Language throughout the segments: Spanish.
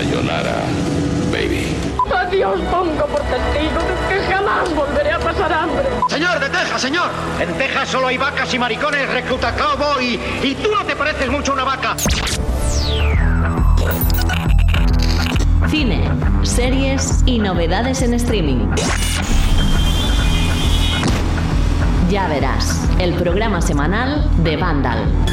Sayonara, baby. Adiós pongo por testigo de que jamás volveré a pasar hambre. Señor, de Texas, señor. En Texas solo hay vacas y maricones, recluta cowboy. Y tú no te pareces mucho a una vaca. Cine, series y novedades en streaming. Ya verás, el programa semanal de Vandal.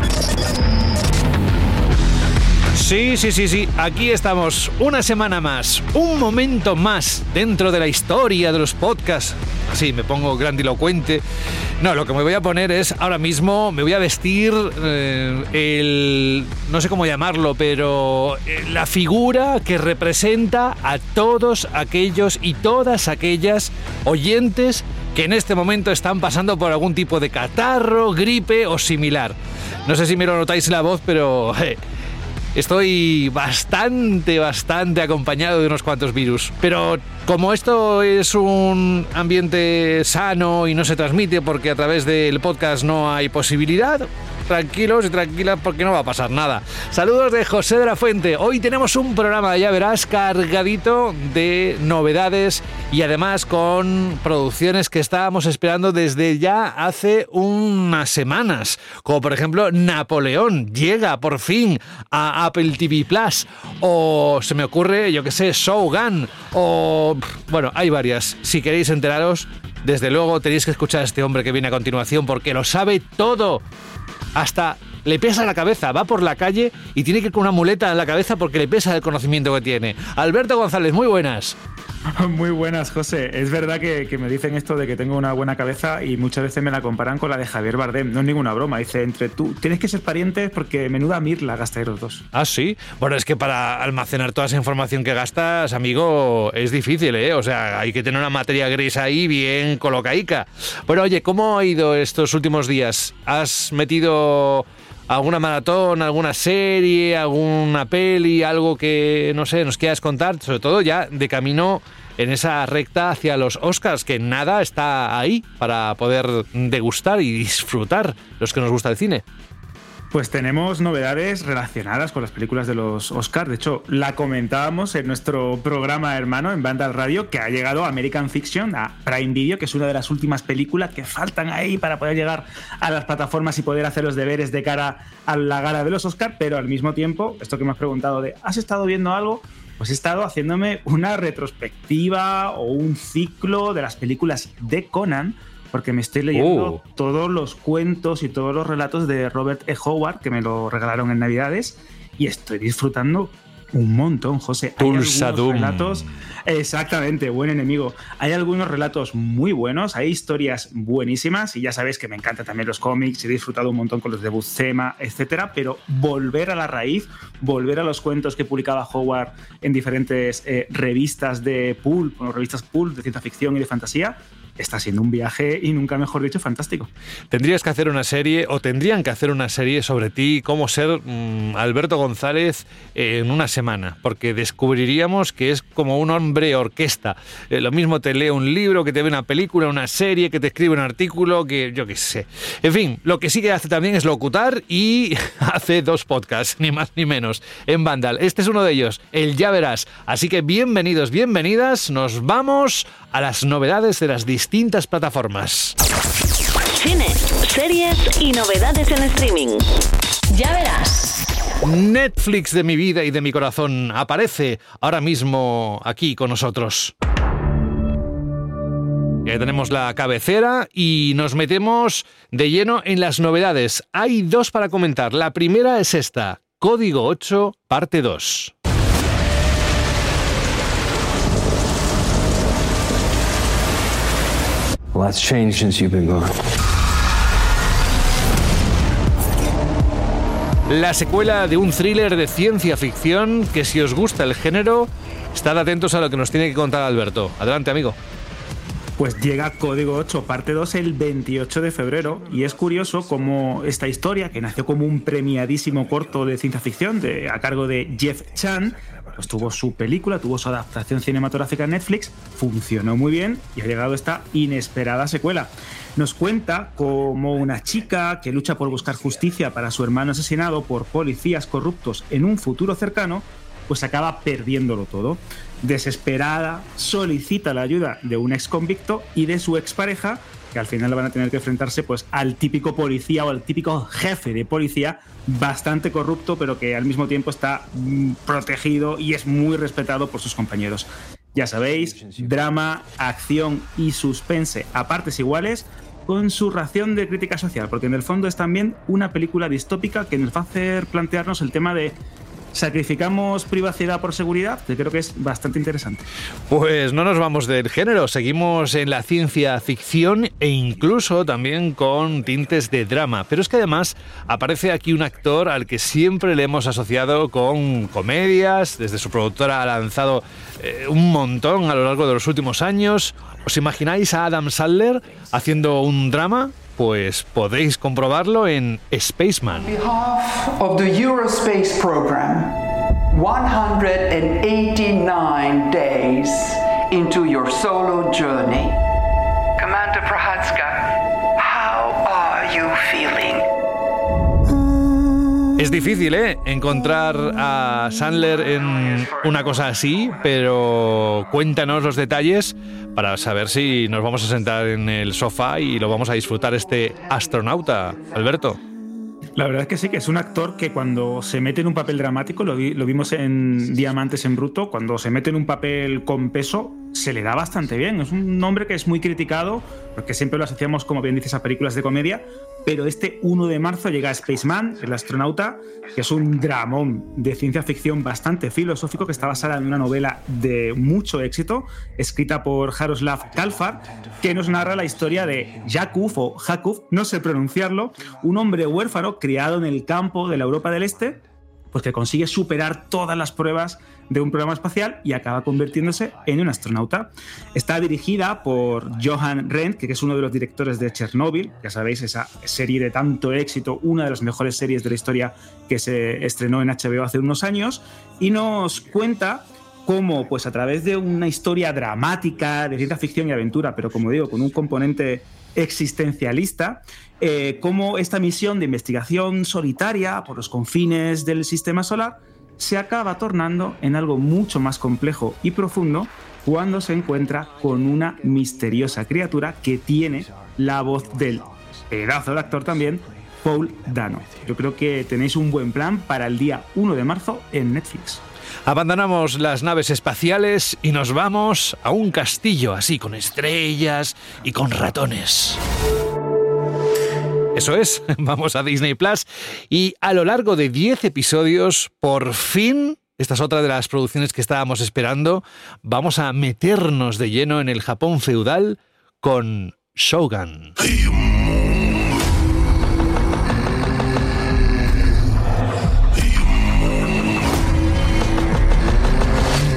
Sí, sí, sí, sí. Aquí estamos. Una semana más. Un momento más dentro de la historia de los podcasts. Sí, me pongo grandilocuente. No, lo que me voy a poner es ahora mismo, me voy a vestir eh, el. No sé cómo llamarlo, pero eh, la figura que representa a todos aquellos y todas aquellas oyentes que en este momento están pasando por algún tipo de catarro, gripe o similar. No sé si me lo notáis en la voz, pero. Estoy bastante, bastante acompañado de unos cuantos virus. Pero como esto es un ambiente sano y no se transmite porque a través del podcast no hay posibilidad, tranquilos y tranquilas porque no va a pasar nada. Saludos de José de la Fuente. Hoy tenemos un programa, ya verás, cargadito de novedades y además con producciones que estábamos esperando desde ya hace unas semanas. Como por ejemplo Napoleón llega por fin a Apple TV Plus. O se me ocurre, yo que sé, Shogun. O bueno, hay varias. Si queréis enteraros, desde luego tenéis que escuchar a este hombre que viene a continuación porque lo sabe todo hasta le pesa la cabeza, va por la calle y tiene que ir con una muleta en la cabeza porque le pesa el conocimiento que tiene. Alberto González, muy buenas. Muy buenas, José. Es verdad que, que, me dicen esto de que tengo una buena cabeza y muchas veces me la comparan con la de Javier Bardem. No es ninguna broma. Dice, entre tú, tienes que ser parientes porque menuda mirla gastáis los dos. Ah, sí. Bueno, es que para almacenar toda esa información que gastas, amigo, es difícil, ¿eh? O sea, hay que tener una materia gris ahí bien colocaica. Bueno, oye, ¿cómo ha ido estos últimos días? ¿Has metido alguna maratón, alguna serie, alguna peli, algo que, no sé, nos quieras contar, sobre todo ya de camino en esa recta hacia los Oscars, que nada está ahí para poder degustar y disfrutar los que nos gusta el cine. Pues tenemos novedades relacionadas con las películas de los Oscars. De hecho, la comentábamos en nuestro programa hermano en Banda Radio, que ha llegado American Fiction, a Prime Video, que es una de las últimas películas que faltan ahí para poder llegar a las plataformas y poder hacer los deberes de cara a la gala de los Oscars. Pero al mismo tiempo, esto que me has preguntado de, ¿has estado viendo algo? Pues he estado haciéndome una retrospectiva o un ciclo de las películas de Conan porque me estoy leyendo Uh. todos los cuentos y todos los relatos de Robert E. Howard, que me lo regalaron en Navidades, y estoy disfrutando un montón, José. Hay algunos relatos. Exactamente, buen enemigo. Hay algunos relatos muy buenos, hay historias buenísimas, y ya sabéis que me encantan también los cómics, he disfrutado un montón con los de Buscema, etcétera, pero volver a la raíz, volver a los cuentos que publicaba Howard en diferentes eh, revistas de pulp, bueno, revistas pulp de ciencia ficción y de fantasía, está siendo un viaje y nunca mejor dicho fantástico. Tendrías que hacer una serie, o tendrían que hacer una serie sobre ti, cómo ser mm, Alberto González en una semana, porque descubriríamos que es como un hombre orquesta. Eh, lo mismo te lee un libro, que te ve una película, una serie, que te escribe un artículo, que yo qué sé. En fin, lo que sí que hace también es locutar y hace dos podcasts, ni más ni menos, en Vandal. Este es uno de ellos, el Ya Verás. Así que bienvenidos, bienvenidas, nos vamos a las novedades de las distintas plataformas. Cine, series y novedades en streaming. Ya verás. Netflix de mi vida y de mi corazón aparece ahora mismo aquí con nosotros. Ya tenemos la cabecera y nos metemos de lleno en las novedades. Hay dos para comentar. La primera es esta, Código 8, parte 2. Lot's changed since you've been gone. La secuela de un thriller de ciencia ficción que si os gusta el género, estad atentos a lo que nos tiene que contar Alberto. Adelante, amigo. Pues llega Código 8, parte 2, el 28 de febrero. Y es curioso cómo esta historia, que nació como un premiadísimo corto de ciencia ficción de, a cargo de Jeff Chan, pues tuvo su película, tuvo su adaptación cinematográfica en Netflix, funcionó muy bien y ha llegado esta inesperada secuela. Nos cuenta cómo una chica que lucha por buscar justicia para su hermano asesinado por policías corruptos en un futuro cercano pues acaba perdiéndolo todo. Desesperada, solicita la ayuda de un ex convicto y de su expareja, que al final van a tener que enfrentarse pues, al típico policía o al típico jefe de policía, bastante corrupto, pero que al mismo tiempo está mm, protegido y es muy respetado por sus compañeros. Ya sabéis, drama, acción y suspense a partes iguales, con su ración de crítica social, porque en el fondo es también una película distópica que nos va a hacer plantearnos el tema de sacrificamos privacidad por seguridad, que creo que es bastante interesante. Pues no nos vamos del género, seguimos en la ciencia ficción e incluso también con tintes de drama. Pero es que además aparece aquí un actor al que siempre le hemos asociado con comedias, desde su productora ha lanzado eh, un montón a lo largo de los últimos años. ¿Os imagináis a Adam Sandler haciendo un drama? Pues podéis comprobarlo en Spaceman. of the Eurospace program, 189 days into your solo journey. Es difícil, ¿eh? Encontrar a Sandler en una cosa así, pero cuéntanos los detalles para saber si nos vamos a sentar en el sofá y lo vamos a disfrutar este astronauta, Alberto. La verdad es que sí, que es un actor que cuando se mete en un papel dramático, lo, lo vimos en Diamantes en Bruto, cuando se mete en un papel con peso, se le da bastante bien. Es un hombre que es muy criticado, porque siempre lo asociamos, como bien dices, a películas de comedia, pero este 1 de marzo llega Spaceman, el astronauta, que es un dramón de ciencia ficción bastante filosófico que está basada en una novela de mucho éxito, escrita por Jaroslav Kalfar, que nos narra la historia de Jakub o Jakub, no sé pronunciarlo, un hombre huérfano criado en el campo de la Europa del Este, pues que consigue superar todas las pruebas de un programa espacial y acaba convirtiéndose en un astronauta. Está dirigida por Johan Rendt, que es uno de los directores de Chernobyl, ya sabéis, esa serie de tanto éxito, una de las mejores series de la historia que se estrenó en HBO hace unos años, y nos cuenta cómo, pues a través de una historia dramática de ciencia ficción y aventura, pero como digo, con un componente existencialista, eh, cómo esta misión de investigación solitaria por los confines del sistema solar se acaba tornando en algo mucho más complejo y profundo cuando se encuentra con una misteriosa criatura que tiene la voz del pedazo del actor también, Paul Dano. Yo creo que tenéis un buen plan para el día 1 de marzo en Netflix. Abandonamos las naves espaciales y nos vamos a un castillo así con estrellas y con ratones. Eso es, vamos a Disney Plus y a lo largo de 10 episodios, por fin, esta es otra de las producciones que estábamos esperando, vamos a meternos de lleno en el Japón feudal con Shogun.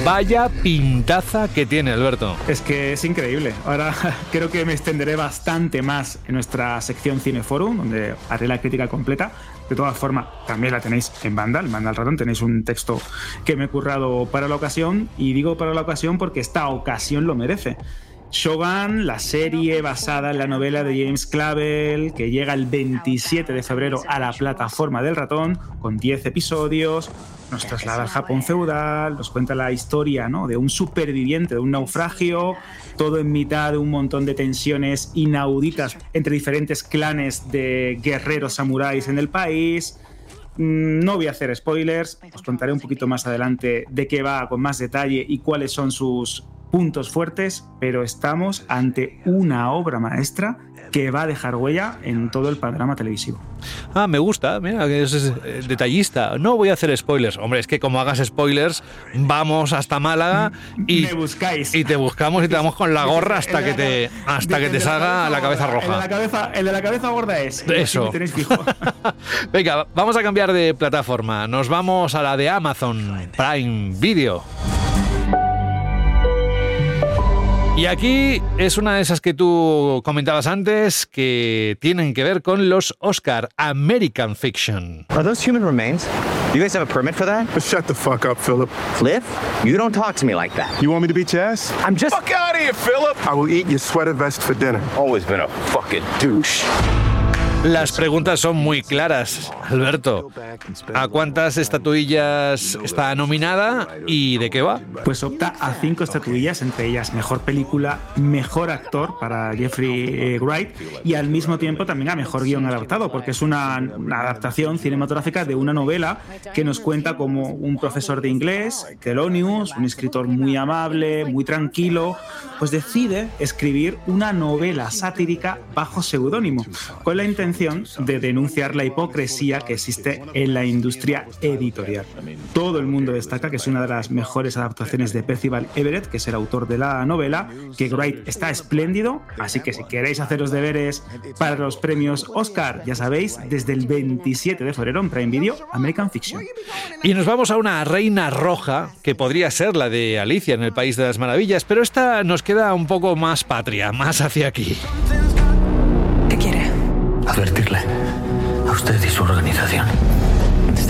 Vaya pintaza que tiene Alberto. Es que es increíble. Ahora creo que me extenderé bastante más en nuestra sección Cineforum, donde haré la crítica completa. De todas formas, también la tenéis en Vandal, Vandal Ratón. Tenéis un texto que me he currado para la ocasión. Y digo para la ocasión porque esta ocasión lo merece. Shogun, la serie basada en la novela de James Clavel, que llega el 27 de febrero a la plataforma del ratón, con 10 episodios, nos traslada al Japón feudal, nos cuenta la historia ¿no? de un superviviente de un naufragio, todo en mitad de un montón de tensiones inauditas entre diferentes clanes de guerreros samuráis en el país. Mm, No voy a hacer spoilers, os contaré un poquito más adelante de qué va con más detalle y cuáles son sus puntos fuertes, pero estamos ante una obra maestra que va a dejar huella en todo el panorama televisivo. Ah, me gusta, mira, que es, eh, detallista. No voy a hacer spoilers. Hombre, es que como hagas spoilers, vamos hasta Málaga y, Me buscáis. y te buscamos y te damos con la gorra hasta que te, hasta que te salga la cabeza El de la roja. cabeza, el de la cabeza gorda es. Eso. Me tenéis fijo. Venga, vamos a cambiar de plataforma. Nos vamos a la de Amazon Prime Video. Y aquí es una de esas que tú comentabas antes que tienen que ver con los Oscar American Fiction. Are those human remains? You guys have a permit for that? Shut the fuck up, Philip. Cliff, you don't talk to me like that. You want me to beat your ass? I'm just. Fuck out of here, Philip. I will eat your sweater vest for dinner. Always been a fucking douche. Las preguntas son muy claras, Alberto. ¿A cuántas estatuillas está nominada y de qué va? Pues opta a cinco estatuillas, entre ellas mejor película, mejor actor para Jeffrey eh, Wright y al mismo tiempo también a mejor guion adaptado, porque es una, una adaptación cinematográfica de una novela que nos cuenta como un profesor de inglés, Thelonious, un escritor muy amable, muy tranquilo, pues decide escribir una novela satírica bajo seudónimo, con la intención de denunciar la hipocresía que existe en la industria editorial. Todo el mundo destaca que es una de las mejores adaptaciones de Percival Everett, que es el autor de la novela, que Wright está espléndido, así que si queréis hacer los deberes para los premios Oscar, ya sabéis, desde el 27 de febrero en Prime Video, American Fiction. Y nos vamos a una reina roja, que podría ser la de Alicia en el País de las Maravillas, pero esta nos queda un poco más patria, más hacia aquí. Advertirle a usted y su organización.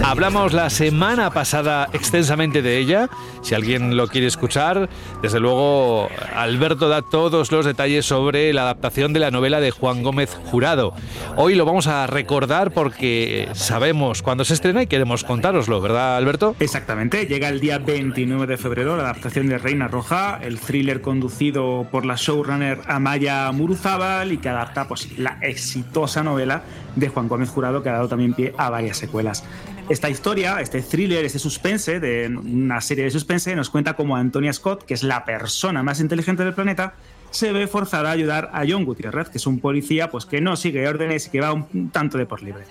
Hablamos la semana pasada extensamente de ella. Si alguien lo quiere escuchar, desde luego Alberto da todos los detalles sobre la adaptación de la novela de Juan Gómez Jurado. Hoy lo vamos a recordar porque sabemos cuándo se estrena y queremos contároslo, ¿verdad Alberto? Exactamente, llega el día 29 de febrero la adaptación de Reina Roja, el thriller conducido por la showrunner Amaya Muruzábal y que adapta pues, la exitosa novela de Juan Gómez Jurado que ha dado también pie a varias secuelas. Esta historia, este thriller, este suspense, de una serie de suspense, nos cuenta cómo Antonia Scott, que es la persona más inteligente del planeta, se ve forzada a ayudar a John Gutiérrez, que es un policía pues, que no sigue órdenes y que va un tanto de por libre.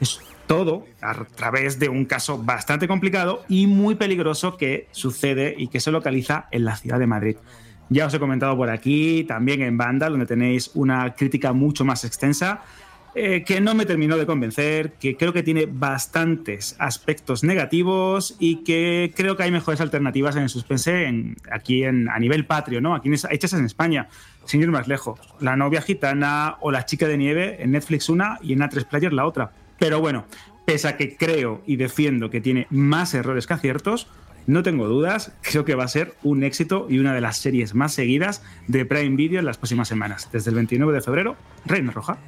Es todo a través de un caso bastante complicado y muy peligroso que sucede y que se localiza en la ciudad de Madrid. Ya os he comentado por aquí, también en Banda, donde tenéis una crítica mucho más extensa eh, que no me terminó de convencer, que creo que tiene bastantes aspectos negativos y que creo que hay mejores alternativas en el suspense en, aquí en, a nivel patrio, ¿no? Aquí hechas en España, sin ir más lejos. La novia gitana o la chica de nieve en Netflix una y en A3 Player la otra. Pero bueno, pese a que creo y defiendo que tiene más errores que aciertos, no tengo dudas, creo que va a ser un éxito y una de las series más seguidas de Prime Video en las próximas semanas. Desde el 29 de febrero, Reina Roja.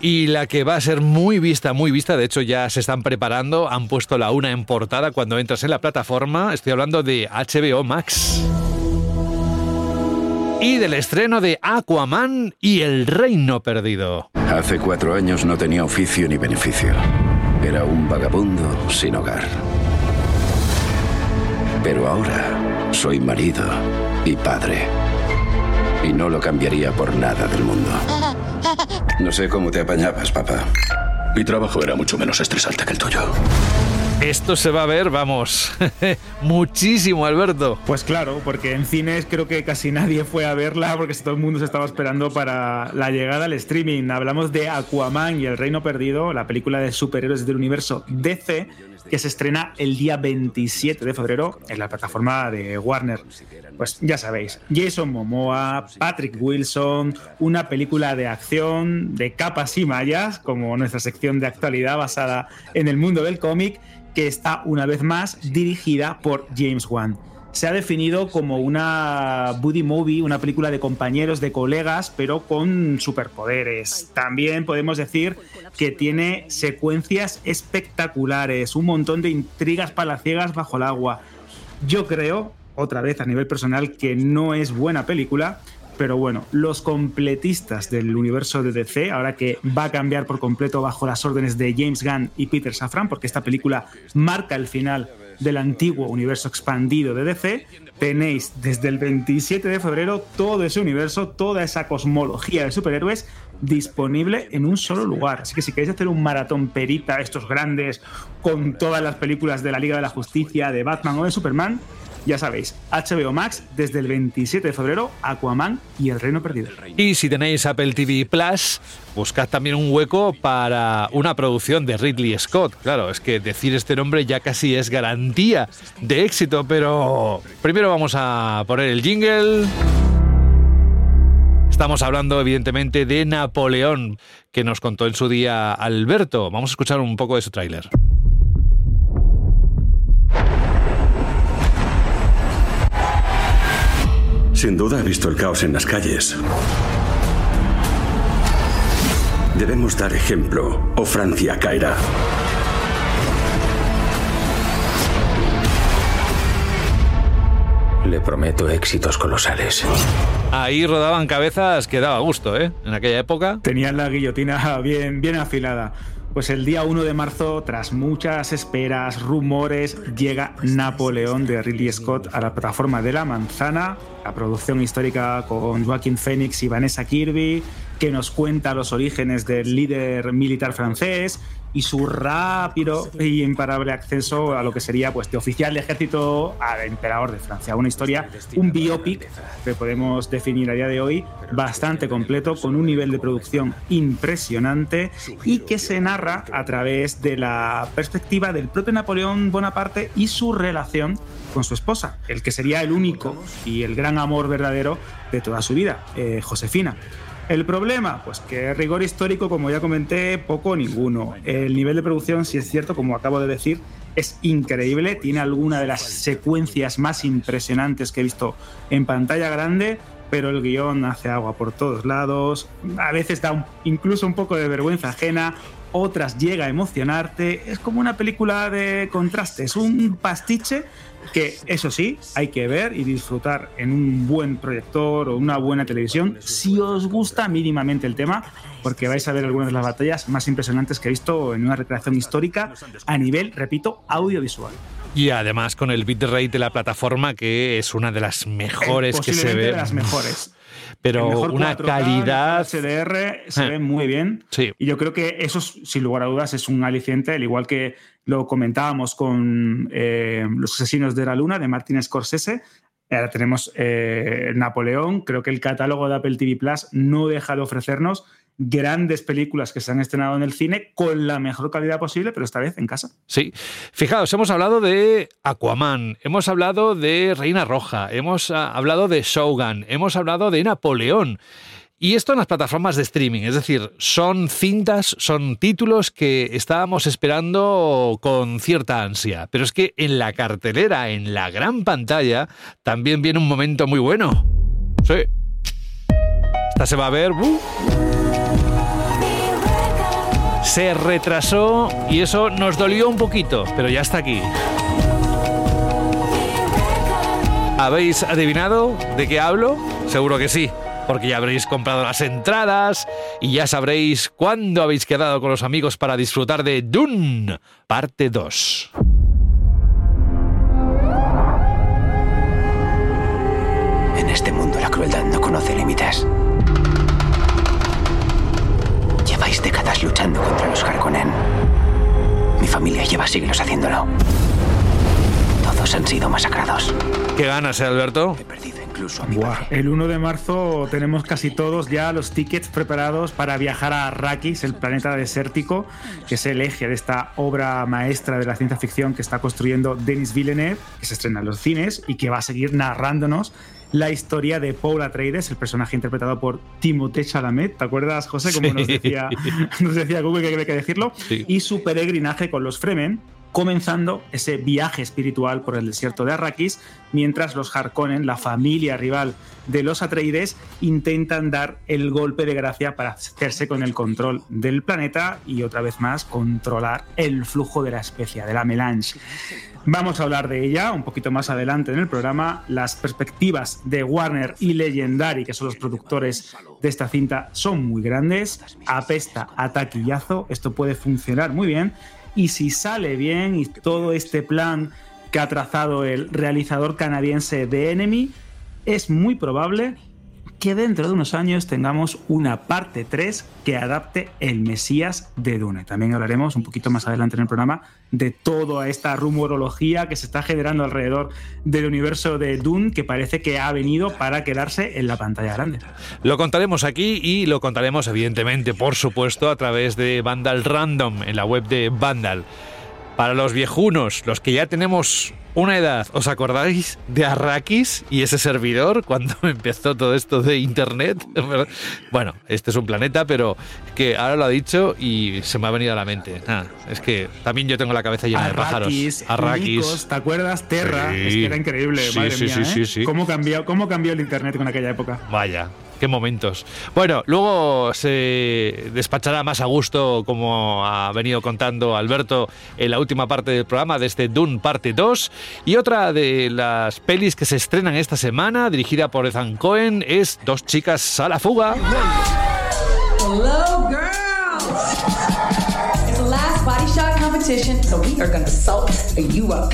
Y la que va a ser muy vista, muy vista, de hecho ya se están preparando, han puesto la una en portada cuando entras en la plataforma, estoy hablando de HBO Max. Y del estreno de Aquaman y El Reino Perdido. Hace cuatro años no tenía oficio ni beneficio. Era un vagabundo sin hogar. Pero ahora soy marido y padre. Y no lo cambiaría por nada del mundo. No sé cómo te apañabas, papá. Mi trabajo era mucho menos estresante que el tuyo. Esto se va a ver, vamos, muchísimo, Alberto. Pues claro, porque en cines creo que casi nadie fue a verla porque todo el mundo se estaba esperando para la llegada al streaming. Hablamos de Aquaman y el Reino Perdido, la película de superhéroes del universo DC, que se estrena el día 27 de febrero en la plataforma de Warner. Pues ya sabéis, Jason Momoa, Patrick Wilson, una película de acción de capas y mallas, como nuestra sección de actualidad basada en el mundo del cómic, que está una vez más dirigida por James Wan. Se ha definido como una buddy movie, una película de compañeros, de colegas, pero con superpoderes. También podemos decir que tiene secuencias espectaculares, un montón de intrigas palaciegas bajo el agua. Yo creo, otra vez a nivel personal, que no es buena película, pero bueno, los completistas del universo de DC, ahora que va a cambiar por completo bajo las órdenes de James Gunn y Peter Safran, porque esta película marca el final del antiguo universo expandido de DC, tenéis desde el 27 de febrero todo ese universo, toda esa cosmología de superhéroes disponible en un solo lugar. Así que si queréis hacer un maratón perita, estos grandes, con todas las películas de la Liga de la Justicia, de Batman o de Superman, ya sabéis, HBO Max desde el 27 de febrero, Aquaman y El Reino Perdido. Y si tenéis Apple TV Plus, buscad también un hueco para una producción de Ridley Scott. Claro, es que decir este nombre ya casi es garantía de éxito, pero primero vamos a poner el jingle. Estamos hablando evidentemente de Napoleón, que nos contó en su día Alberto. Vamos a escuchar un poco de su tráiler. Sin duda ha visto el caos en las calles. Debemos dar ejemplo o Francia caerá. Le prometo éxitos colosales. Ahí rodaban cabezas que daba gusto, ¿eh? En aquella época. Tenían la guillotina bien, bien afilada. Pues el día 1 de marzo, tras muchas esperas, rumores, llega Napoleón de Ridley Scott a la plataforma de la manzana, la producción histórica con Joaquin Phoenix y Vanessa Kirby, que nos cuenta los orígenes del líder militar francés y su rápido y imparable acceso a lo que sería pues de oficial de ejército al emperador de Francia. Una historia, un biopic que podemos definir a día de hoy bastante completo, con un nivel de producción impresionante y que se narra a través de la perspectiva del propio Napoleón Bonaparte y su relación con su esposa, el que sería el único y el gran amor verdadero de toda su vida, eh, Josefina. El problema, pues que rigor histórico, como ya comenté, poco o ninguno. El nivel de producción, si es cierto, como acabo de decir, es increíble. Tiene alguna de las secuencias más impresionantes que he visto en pantalla grande, pero el guion hace agua por todos lados. A veces da incluso un poco de vergüenza ajena. Otras llega a emocionarte. Es como una película de contrastes, un pastiche que eso sí, hay que ver y disfrutar en un buen proyector o una buena televisión si os gusta mínimamente el tema, porque vais a ver algunas de las batallas más impresionantes que he visto en una recreación histórica a nivel, repito, audiovisual. Y además con el bitrate de la plataforma, que es una de las mejores que se ve. de las mejores. Pero una 4K, calidad. HDR se eh. ve muy bien. Sí. Y yo creo que eso, sin lugar a dudas, es un aliciente, al igual que lo comentábamos con eh, Los Asesinos de la Luna de Martin Scorsese. Ahora tenemos eh, Napoleón. Creo que el catálogo de Apple TV Plus no deja de ofrecernos grandes películas que se han estrenado en el cine con la mejor calidad posible, pero esta vez en casa. Sí. Fijaos, hemos hablado de Aquaman, hemos hablado de Reina Roja, hemos ah, hablado de Shogun, hemos hablado de Napoleón. Y esto en las plataformas de streaming, es decir, son cintas, son títulos que estábamos esperando con cierta ansia. Pero es que en la cartelera, en la gran pantalla, también viene un momento muy bueno. Sí. Esta se va a ver. Uh. Se retrasó y eso nos dolió un poquito, pero ya está aquí. ¿Habéis adivinado de qué hablo? Seguro que sí porque ya habréis comprado las entradas y ya sabréis cuándo habéis quedado con los amigos para disfrutar de Dune, parte 2. En este mundo la crueldad no conoce límites. Lleváis décadas luchando contra los Harkonnen. Mi familia lleva siglos haciéndolo. Todos han sido masacrados. ¿Qué ganas, eh, Alberto? He perdido el 1 de marzo tenemos casi todos ya los tickets preparados para viajar a Arrakis, el planeta desértico, que es el eje de esta obra maestra de la ciencia ficción que está construyendo Denis Villeneuve, que se estrena en los cines y que va a seguir narrándonos la historia de Paul Atreides, el personaje interpretado por Timothée Chalamet. ¿Te acuerdas, José? Como nos decía, nos decía Google que había que decirlo. Y su peregrinaje con los Fremen, comenzando ese viaje espiritual por el desierto de Arrakis, mientras los Harkonnen, la familia rival de los Atreides, intentan dar el golpe de gracia para hacerse con el control del planeta y otra vez más controlar el flujo de la especia, de la melange. Vamos a hablar de ella un poquito más adelante en el programa. Las perspectivas de Warner y Legendary, que son los productores de esta cinta, son muy grandes. Apesta a taquillazo. Esto puede funcionar muy bien y si sale bien y todo este plan que ha trazado el realizador canadiense de Enemy, es muy probable que dentro de unos años tengamos una parte 3 que adapte el Mesías de Dune. También hablaremos un poquito más adelante en el programa de toda esta rumorología que se está generando alrededor del universo de Dune que parece que ha venido para quedarse en la pantalla grande. Lo contaremos aquí y lo contaremos evidentemente, por supuesto, a través de Vandal Random en la web de Vandal. Para los viejunos, los que ya tenemos una edad, ¿os acordáis de Arrakis y ese servidor cuando empezó todo esto de Internet? Bueno, este es un planeta, pero que ahora lo ha dicho y se me ha venido a la mente. es que también yo tengo la cabeza llena de pájaros. Arrakis. ¿Te acuerdas? Terra. Es que era increíble, madre mía. ¿eh? ¿Cómo cambió, ¿Cómo cambió el Internet con aquella época? Vaya. Qué momentos. Bueno, luego se despachará más a gusto, como ha venido contando Alberto en la última parte del programa de este Dune parte 2. Y otra de las pelis que se estrenan esta semana, dirigida por Ethan Cohen, es Dos chicas a la fuga. Hello, girls. It's the last body shot competition, so we are gonna salt you up.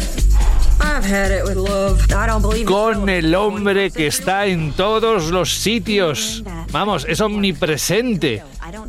I've had it with love. I don't believe Con el hombre que está en todos los sitios. Vamos, es omnipresente.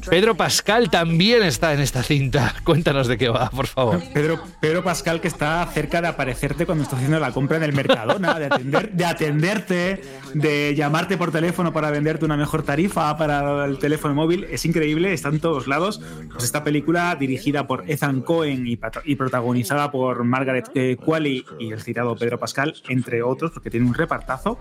Pedro Pascal también está en esta cinta. Cuéntanos de qué va, por favor. Pedro, Pedro Pascal que está cerca de aparecerte cuando estás haciendo la compra en el Mercadona, de, atender, de atenderte, de llamarte por teléfono para venderte una mejor tarifa para el teléfono móvil. Es increíble, está en todos lados. Pues esta película dirigida por Ethan Cohen y, y protagonizada por Margaret eh, Qualley y el citado Pedro Pascal, entre otros, porque tiene un repartazo,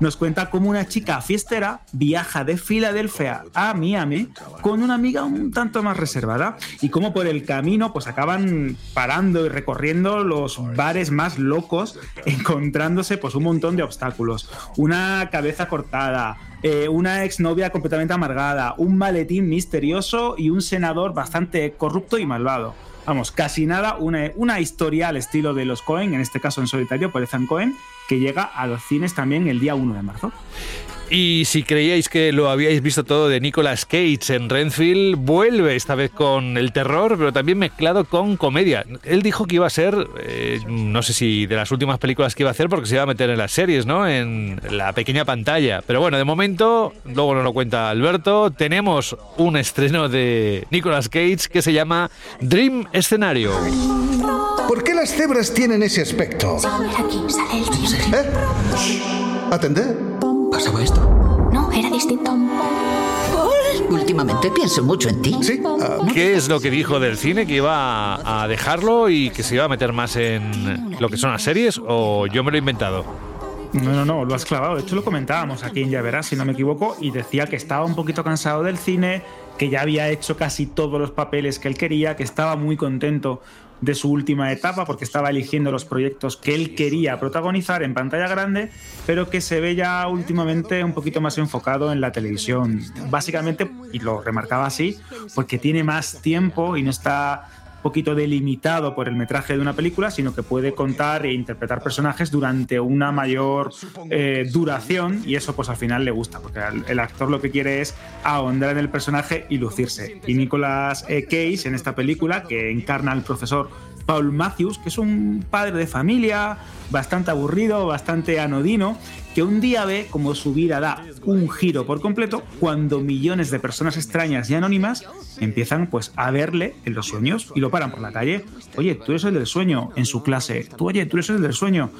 nos cuenta cómo una chica fiestera viaja de Filadelfia a Miami con una amiga un tanto más reservada y cómo por el camino pues acaban parando y recorriendo los bares más locos encontrándose pues un montón de obstáculos una cabeza cortada eh, una exnovia completamente amargada un maletín misterioso y un senador bastante corrupto y malvado vamos, casi nada, una, una historia al estilo de los Cohen, en este caso en solitario por Ethan Cohen, que llega a los cines también el día 1 de marzo. Y si creíais que lo habíais visto todo de Nicolas Cage en Renfield, vuelve esta vez con el terror, pero también mezclado con comedia. Él dijo que iba a ser, eh, no sé si de las últimas películas que iba a hacer, porque se iba a meter en las series, ¿no? En la pequeña pantalla. Pero bueno, de momento, luego nos lo cuenta Alberto, tenemos un estreno de Nicolas Cage que se llama Dream Escenario. ¿Por qué las cebras tienen ese aspecto? ¿Eh? ¿Atender? ¿Pasaba esto? No, era distinto. Últimamente pienso mucho en ti. Sí. ¿Qué es lo que dijo del cine? ¿Que iba a dejarlo y que se iba a meter más en lo que son las series? ¿O yo me lo he inventado? No, no, no, lo has clavado. De hecho, lo comentábamos aquí en Ya Verás, si no me equivoco, y decía que estaba un poquito cansado del cine, que ya había hecho casi todos los papeles que él quería, que estaba muy contento de su última etapa porque estaba eligiendo los proyectos que él quería protagonizar en pantalla grande, pero que se ve ya últimamente un poquito más enfocado en la televisión. Básicamente, y lo remarcaba así, porque tiene más tiempo y no está poquito delimitado por el metraje de una película, sino que puede contar e interpretar personajes durante una mayor eh, duración y eso pues al final le gusta, porque el actor lo que quiere es ahondar en el personaje y lucirse. Y Nicolas eh, Cage en esta película, que encarna al profesor Paul Matthews, que es un padre de familia bastante aburrido, bastante anodino, que un día ve como su vida da un giro por completo cuando millones de personas extrañas y anónimas empiezan pues a verle en los sueños y lo paran por la calle. Oye, tú eres el del sueño en su clase. Tú, oye, tú eres el del sueño.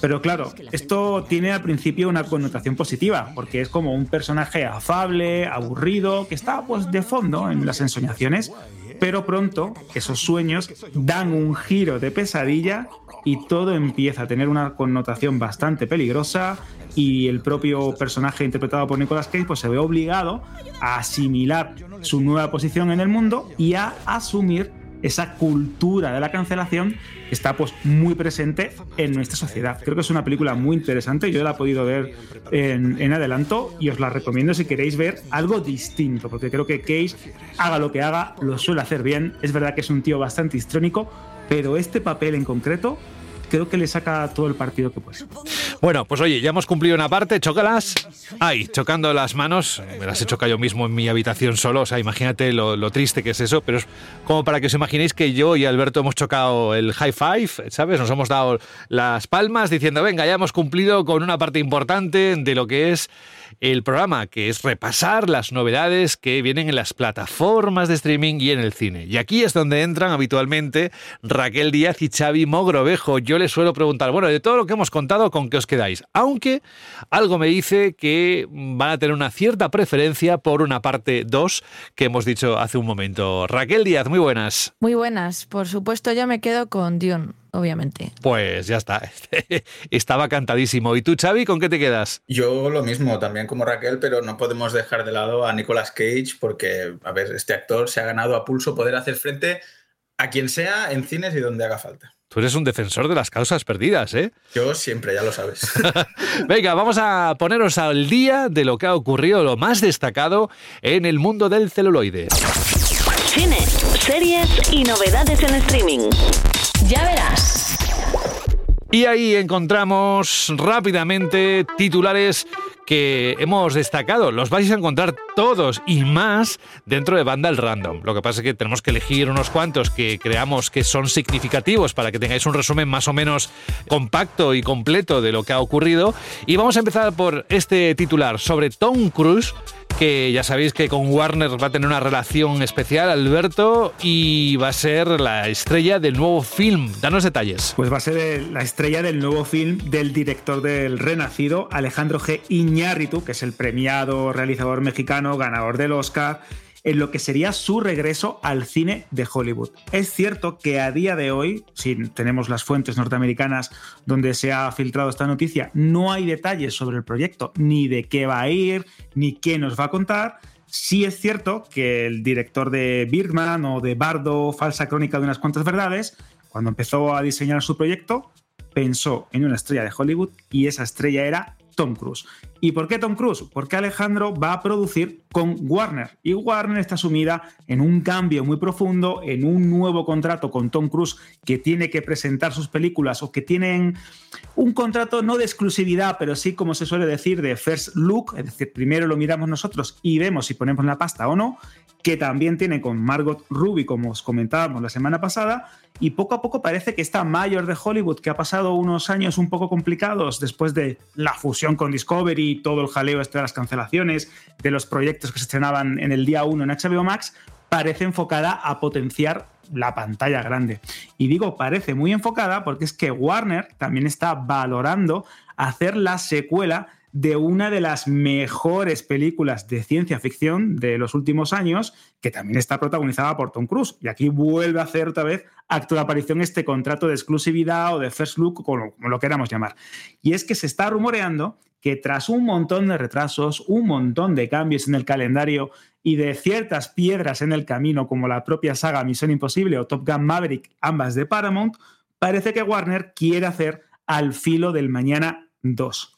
Pero claro, esto tiene al principio una connotación positiva, porque es como un personaje afable, aburrido, que está pues de fondo en las ensoñaciones pero pronto esos sueños dan un giro de pesadilla y todo empieza a tener una connotación bastante peligrosa y el propio personaje interpretado por Nicolas Cage pues se ve obligado a asimilar su nueva posición en el mundo y a asumir esa cultura de la cancelación que está pues muy presente en nuestra sociedad. Creo que es una película muy interesante, yo la he podido ver en, en, adelanto y os la recomiendo si queréis ver algo distinto, porque creo que Cage, haga lo que haga, lo suele hacer bien. Es verdad que es un tío bastante histrónico, pero este papel en concreto creo que le saca todo el partido que puede. Bueno, pues oye, ya hemos cumplido una parte, chócalas. Ay, chocando las manos, me las he chocado yo mismo en mi habitación solo, o sea, imagínate lo, triste que es eso, pero es como para que os imaginéis que yo y Alberto hemos chocado el high five, ¿sabes? Nos hemos dado las palmas diciendo, venga, ya hemos cumplido con una parte importante de lo que es el programa, que es repasar las novedades que vienen en las plataformas de streaming y en el cine. Y aquí es donde entran habitualmente Raquel Díaz y Xavi Mogrovejo. Yo les suelo preguntar, bueno, de todo lo que hemos contado, ¿con qué os quedáis? Aunque algo me dice que van a tener una cierta preferencia por una parte 2 que hemos dicho hace un momento. Raquel Díaz, muy buenas. Muy buenas. Por supuesto, yo me quedo con Dion obviamente. Pues ya está, estaba cantadísimo. ¿Y tú, Xavi, con qué te quedas? Yo lo mismo, también como Raquel, pero no podemos dejar de lado a Nicolas Cage porque, a ver, este actor se ha ganado a pulso poder hacer frente A quien sea, en cines y donde haga falta. Tú eres un defensor de las causas perdidas, ¿eh? Yo siempre, ya lo sabes. Venga, vamos a poneros al día de lo que ha ocurrido, lo más destacado en el mundo del celuloide. Cine, series y novedades en streaming. Ya verás. Y ahí encontramos rápidamente titulares que hemos destacado. Los vais a encontrar todos y más dentro de Vandal Random. Lo que pasa es que tenemos que elegir unos cuantos que creamos que son significativos para que tengáis un resumen más o menos compacto y completo de lo que ha ocurrido. Y vamos a empezar por este titular sobre Tom Cruise que ya sabéis que con Warner va a tener una relación especial, Alberto, y va a ser la estrella del nuevo film. Danos detalles. Pues va a ser la estrella del nuevo film del director del Renacido, Alejandro G. Iñárritu, que es el premiado realizador mexicano, ganador del Oscar en lo que sería su regreso al cine de Hollywood. Es cierto que a día de hoy, si tenemos las fuentes norteamericanas donde se ha filtrado esta noticia, no hay detalles sobre el proyecto, ni de qué va a ir, ni qué nos va a contar. Sí es cierto que el director de Birdman o de Bardo, Falsa Crónica de unas cuantas verdades, cuando empezó a diseñar su proyecto, pensó en una estrella de Hollywood y esa estrella era Tom Cruise. ¿Y por qué Tom Cruise? Porque Alejandro va a producir con Warner y Warner está sumida en un cambio muy profundo, en un nuevo contrato con Tom Cruise que tiene que presentar sus películas o que tienen un contrato no de exclusividad, pero sí, como se suele decir, de first look, es decir, primero lo miramos nosotros y vemos si ponemos la pasta o no, que también tiene con Margot Ruby, como os comentábamos la semana pasada, y poco a poco parece que esta mayor de Hollywood, que ha pasado unos años un poco complicados después de la fusión con Discovery todo el jaleo este de las cancelaciones, de los proyectos que se estrenaban en el día 1 en HBO Max, parece enfocada a potenciar la pantalla grande. Y digo parece muy enfocada porque es que Warner también está valorando hacer la secuela de una de las mejores películas de ciencia ficción de los últimos años, que también está protagonizada por Tom Cruise. Y aquí vuelve a hacer otra vez acto de aparición este contrato de exclusividad o de first look, como, lo queramos llamar. Y es que se está rumoreando que tras un montón de retrasos, un montón de cambios en el calendario y de ciertas piedras en el camino, como la propia saga Misión Imposible o Top Gun Maverick, ambas de Paramount, parece que Warner quiere hacer Al filo del mañana 2.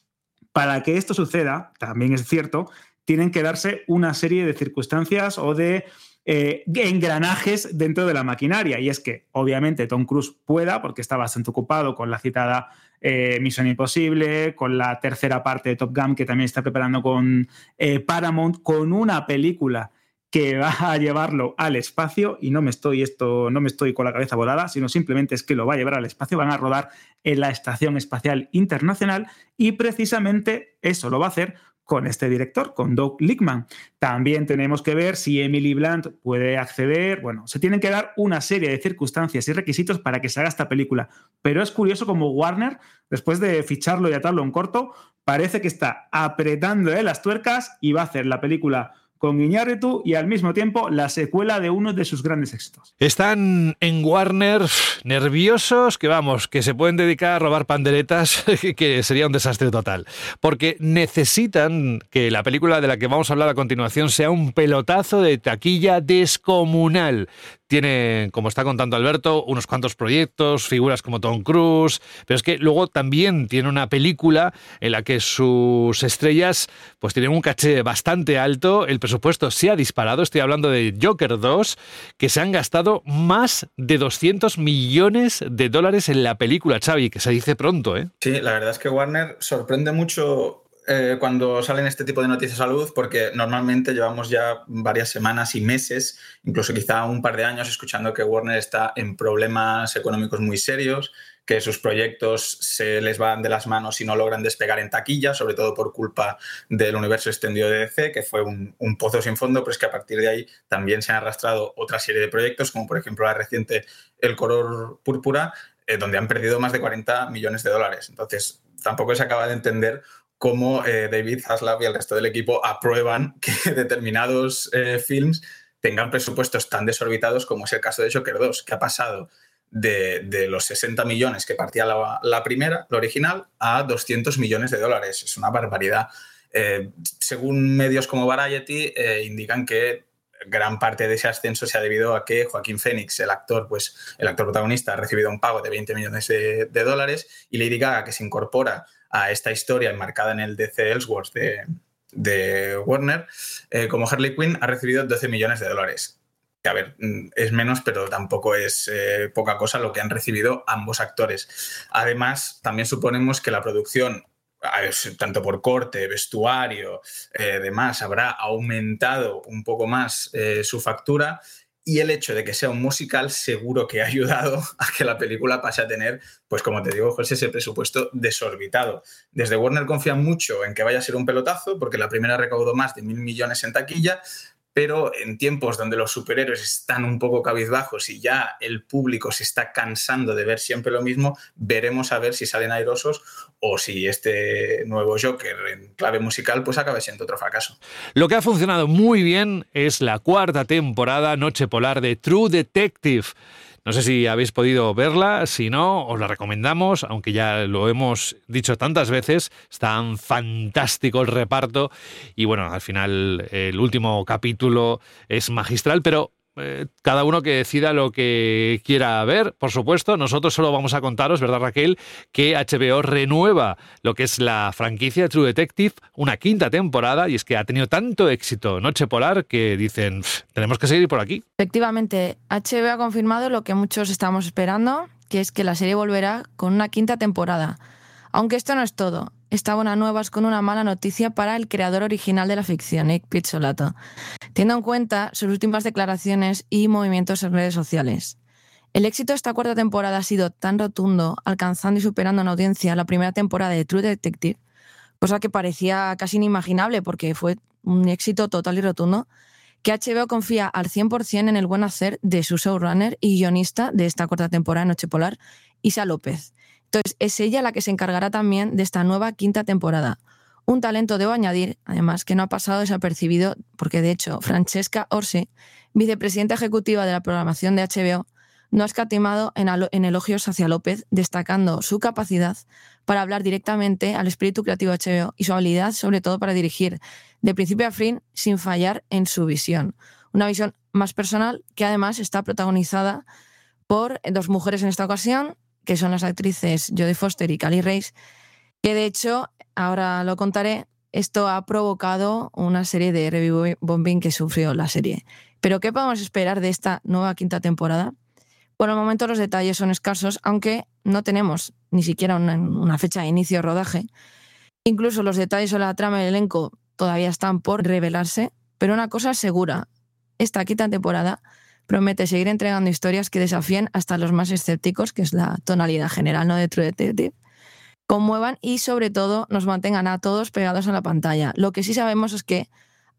Para que esto suceda, también es cierto, tienen que darse una serie de circunstancias o de eh, engranajes dentro de la maquinaria. Y es que, obviamente, Tom Cruise pueda, porque está bastante ocupado con la citada eh, Misión Imposible, con la tercera parte de Top Gun que también está preparando con eh, Paramount, con una película que va a llevarlo al espacio y no me estoy esto no me estoy con la cabeza volada, sino simplemente es que lo va a llevar al espacio, van a rodar en la Estación Espacial Internacional y precisamente eso lo va a hacer con este director, con Doug Lickman. También tenemos que ver si Emily Blunt puede acceder. Bueno, se tienen que dar una serie de circunstancias y requisitos para que se haga esta película. Pero es curioso como Warner, después de ficharlo y atarlo en corto, parece que está apretando las tuercas y va a hacer la película con Iñárritu y al mismo tiempo la secuela de uno de sus grandes éxitos. Están en Warner nerviosos que vamos, que se pueden dedicar a robar panderetas, que sería un desastre total, porque necesitan que la película de la que vamos a hablar a continuación sea un pelotazo de taquilla descomunal. Tiene, como está contando Alberto, unos cuantos proyectos, figuras como Tom Cruise, pero es que luego también tiene una película en la que sus estrellas pues tienen un caché bastante alto, presupuesto se ha disparado, estoy hablando de Joker 2, que se han gastado más de 200 millones de dólares en la película, Xavi, que se dice pronto, ¿eh? Sí, la verdad es que Warner sorprende mucho eh, cuando salen este tipo de noticias a luz, porque normalmente llevamos ya varias semanas y meses, incluso quizá un par de años, escuchando que Warner está en problemas económicos muy serios, que sus proyectos se les van de las manos y no logran despegar en taquilla, sobre todo por culpa del universo extendido de DC, que fue un, pozo sin fondo, pero es que a partir de ahí también se han arrastrado otra serie de proyectos, como por ejemplo la reciente El color púrpura, eh, donde han perdido más de 40 millones de dólares. Entonces, tampoco se acaba de entender cómo eh, David Zaslav y el resto del equipo aprueban que determinados eh, films tengan presupuestos tan desorbitados como es el caso de Joker 2, que ha pasado de, los 60 millones que partía la, primera, la original, a 200 millones de dólares. Es una barbaridad. Eh, según medios como Variety, indican que gran parte de ese ascenso se ha debido a que Joaquín Phoenix, el actor, pues el actor protagonista, ha recibido un pago de 20 millones de, dólares y Lady Gaga, que se incorpora a esta historia enmarcada en el DC Ellsworth de, Warner, eh, como Harley Quinn, ha recibido 12 millones de dólares. A ver, mm, es menos, pero tampoco es eh, poca cosa lo que han recibido ambos actores. Además, también suponemos que la producción tanto por corte, vestuario, eh, demás, habrá aumentado un poco más eh, su factura y el hecho de que sea un musical seguro que ha ayudado a que la película pase a tener, pues como te digo, José, ese presupuesto desorbitado. Desde Warner confía mucho en que vaya a ser un pelotazo, porque la primera recaudó más de mil millones en taquilla, pero en tiempos donde los superhéroes están un poco cabizbajos y ya el público se está cansando de ver siempre lo mismo, veremos a ver si salen airosos o si este nuevo Joker en clave musical pues acabe siendo otro fracaso. Lo que ha funcionado muy bien es la cuarta temporada Noche Polar de True Detective. No sé si habéis podido verla, si no, os la recomendamos, aunque ya lo hemos dicho tantas veces, es tan fantástico el reparto. Y bueno, al final el último capítulo es magistral, pero eh, cada uno que decida lo que quiera ver, por supuesto. Nosotros solo vamos a contaros, ¿verdad Raquel?, que HBO renueva lo que es la franquicia True Detective, una quinta temporada, y es que ha tenido tanto éxito Noche Polar que dicen, tenemos que seguir por aquí. Efectivamente, HBO ha confirmado lo que muchos estamos esperando, que es que la serie volverá con una quinta temporada. Aunque esto no es todo está buena nuevas con una mala noticia para el creador original de la ficción, Nick Pizzolato, teniendo en cuenta sus últimas declaraciones y movimientos en redes sociales. El éxito de esta cuarta temporada ha sido tan rotundo, alcanzando y superando en audiencia la primera temporada de True Detective, cosa que parecía casi inimaginable porque fue un éxito total y rotundo, que HBO confía al 100% en el buen hacer de su showrunner y guionista de esta cuarta temporada Noche Polar, Isa López, entonces, es ella la que se encargará también de esta nueva quinta temporada. Un talento debo añadir, además, que no ha pasado desapercibido, porque de hecho, Francesca Orsi, vicepresidenta ejecutiva de la programación de HBO, no ha escatimado en, elogios hacia López, destacando su capacidad para hablar directamente al espíritu creativo de HBO y su habilidad, sobre todo, para dirigir de principio a fin sin fallar en su visión. Una visión más personal que además está protagonizada por dos mujeres en esta ocasión, que son las actrices Jodie Foster y Cali Reis, que de hecho, ahora lo contaré, esto ha provocado una serie de review bombing que sufrió la serie. Pero ¿qué podemos esperar de esta nueva quinta temporada? Por el momento los detalles son escasos, aunque no tenemos ni siquiera una, fecha de inicio de rodaje. Incluso los detalles sobre la trama del elenco todavía están por revelarse, pero una cosa es segura, esta quinta temporada promete seguir entregando historias que desafíen hasta los más escépticos, que es la tonalidad general ¿no? de True conmuevan y sobre todo nos mantengan a todos pegados a la pantalla. Lo que sí sabemos es que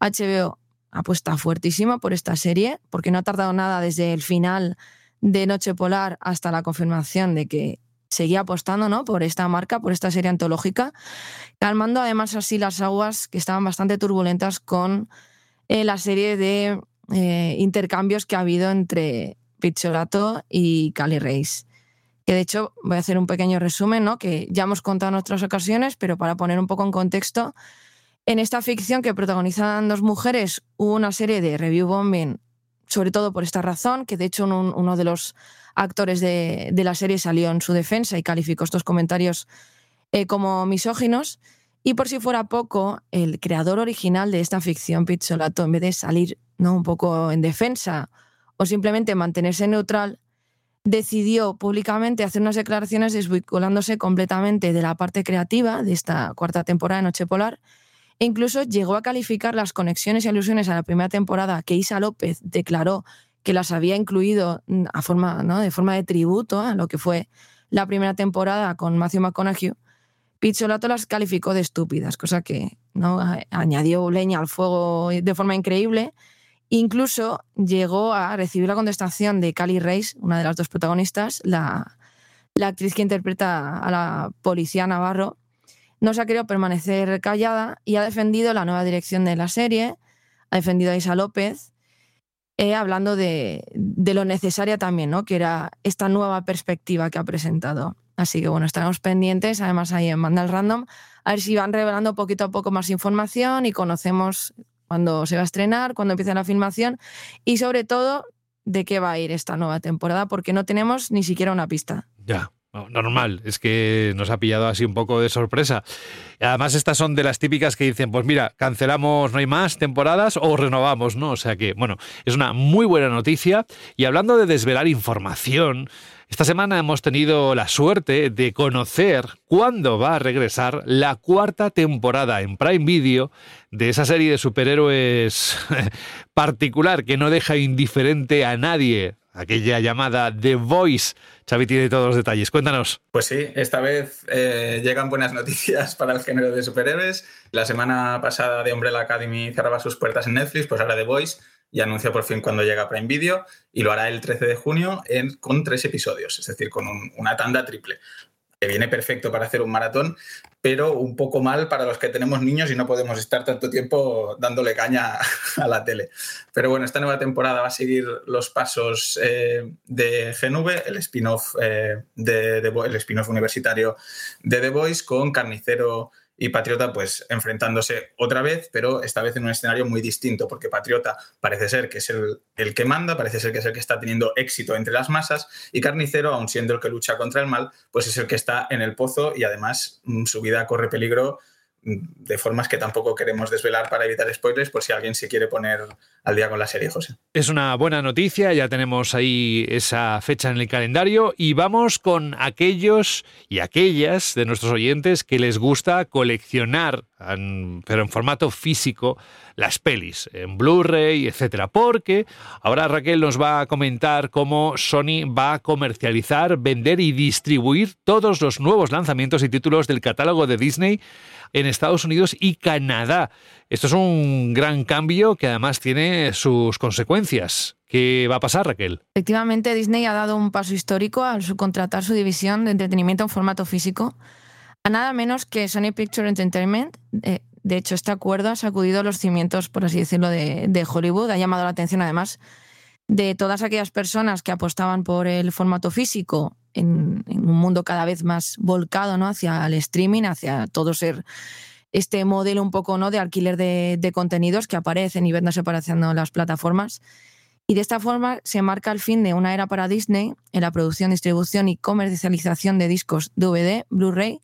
HBO apuesta fuertísima por esta serie, porque no ha tardado nada desde el final de Noche Polar hasta la confirmación de que seguía apostando ¿no? por esta marca, por esta serie antológica, calmando además así las aguas que estaban bastante turbulentas con eh, la serie de eh, intercambios que ha habido entre Pizzolato y Cali Reis. Que de hecho voy a hacer un pequeño resumen, ¿no? que ya hemos contado en otras ocasiones, pero para poner un poco en contexto, en esta ficción que protagonizan dos mujeres hubo una serie de review bombing, sobre todo por esta razón, que de hecho uno de los actores de, la serie salió en su defensa y calificó estos comentarios eh, como misóginos. Y por si fuera poco, el creador original de esta ficción, Pizzolato, en vez de salir ¿no? un poco en defensa o simplemente mantenerse neutral, decidió públicamente hacer unas declaraciones desvinculándose completamente de la parte creativa de esta cuarta temporada de Noche Polar e incluso llegó a calificar las conexiones y alusiones a la primera temporada que Isa López declaró que las había incluido a forma, ¿no? de forma de tributo a lo que fue la primera temporada con Matthew McConaughey Pizzolato las calificó de estúpidas, cosa que ¿no? añadió leña al fuego de forma increíble. Incluso llegó a recibir la contestación de Cali Reis, una de las dos protagonistas, la, actriz que interpreta a la policía Navarro. No se ha querido permanecer callada y ha defendido la nueva dirección de la serie, ha defendido a Isa López, eh, hablando de, de, lo necesaria también, ¿no? que era esta nueva perspectiva que ha presentado. Así que bueno, estaremos pendientes, además ahí en Mandal Random, a ver si van revelando poquito a poco más información y conocemos cuándo se va a estrenar, cuándo empieza la filmación y sobre todo de qué va a ir esta nueva temporada, porque no tenemos ni siquiera una pista. Ya. Normal, es que nos ha pillado así un poco de sorpresa. Además, estas son de las típicas que dicen, pues mira, cancelamos, no hay más temporadas o renovamos, ¿no? O sea que, bueno, es una muy buena noticia. Y hablando de desvelar información, esta semana hemos tenido la suerte de conocer cuándo va a regresar la cuarta temporada en Prime Video de esa serie de superhéroes particular que no deja indiferente a nadie, aquella llamada The Voice. Xavi tiene todos los detalles. Cuéntanos. Pues sí, esta vez eh, llegan buenas noticias para el género de superhéroes. La semana pasada de Umbrella Academy cerraba sus puertas en Netflix, pues ahora The Voice y anuncia por fin cuando llega Prime Video y lo hará el 13 de junio con tres episodios, es decir, con una tanda triple que viene perfecto para hacer un maratón, pero un poco mal para los que tenemos niños y no podemos estar tanto tiempo dándole caña a la tele. Pero bueno, esta nueva temporada va a seguir los pasos eh, de GNV, el spin-off eh, el spin-off universitario de The Voice con Carnicero y Patriota pues enfrentándose otra vez, pero esta vez en un escenario muy distinto, porque Patriota parece ser que es el, el, que manda, parece ser que es el que está teniendo éxito entre las masas, y Carnicero, aun siendo el que lucha contra el mal, pues es el que está en el pozo y además mm, su vida corre peligro de formas que tampoco queremos desvelar para evitar spoilers por si alguien se quiere poner al día con la serie, José. Es una buena noticia, ya tenemos ahí esa fecha en el calendario y vamos con aquellos y aquellas de nuestros oyentes que les gusta coleccionar, pero en formato físico, las pelis, en Blu-ray, etcétera. Porque ahora Raquel nos va a comentar cómo Sony va a comercializar, vender y distribuir todos los nuevos lanzamientos y títulos del catálogo de Disney en Estados Unidos y Canadá. Esto es un gran cambio que además tiene sus consecuencias. ¿Qué va a pasar, Raquel? Efectivamente, Disney ha dado un paso histórico al subcontratar su división de entretenimiento en formato físico a nada menos que Sony Picture Entertainment. Eh, de hecho, este acuerdo ha sacudido los cimientos, por así decirlo, de, Hollywood. Ha llamado la atención, además, de todas aquellas personas que apostaban por el formato físico en, un mundo cada vez más volcado ¿no? hacia el streaming, hacia todo ser este modelo un poco ¿no? de alquiler de, contenidos que aparecen y ven separación en las plataformas. Y de esta forma se marca el fin de una era para Disney en la producción, distribución y comercialización de discos DVD, Blu-ray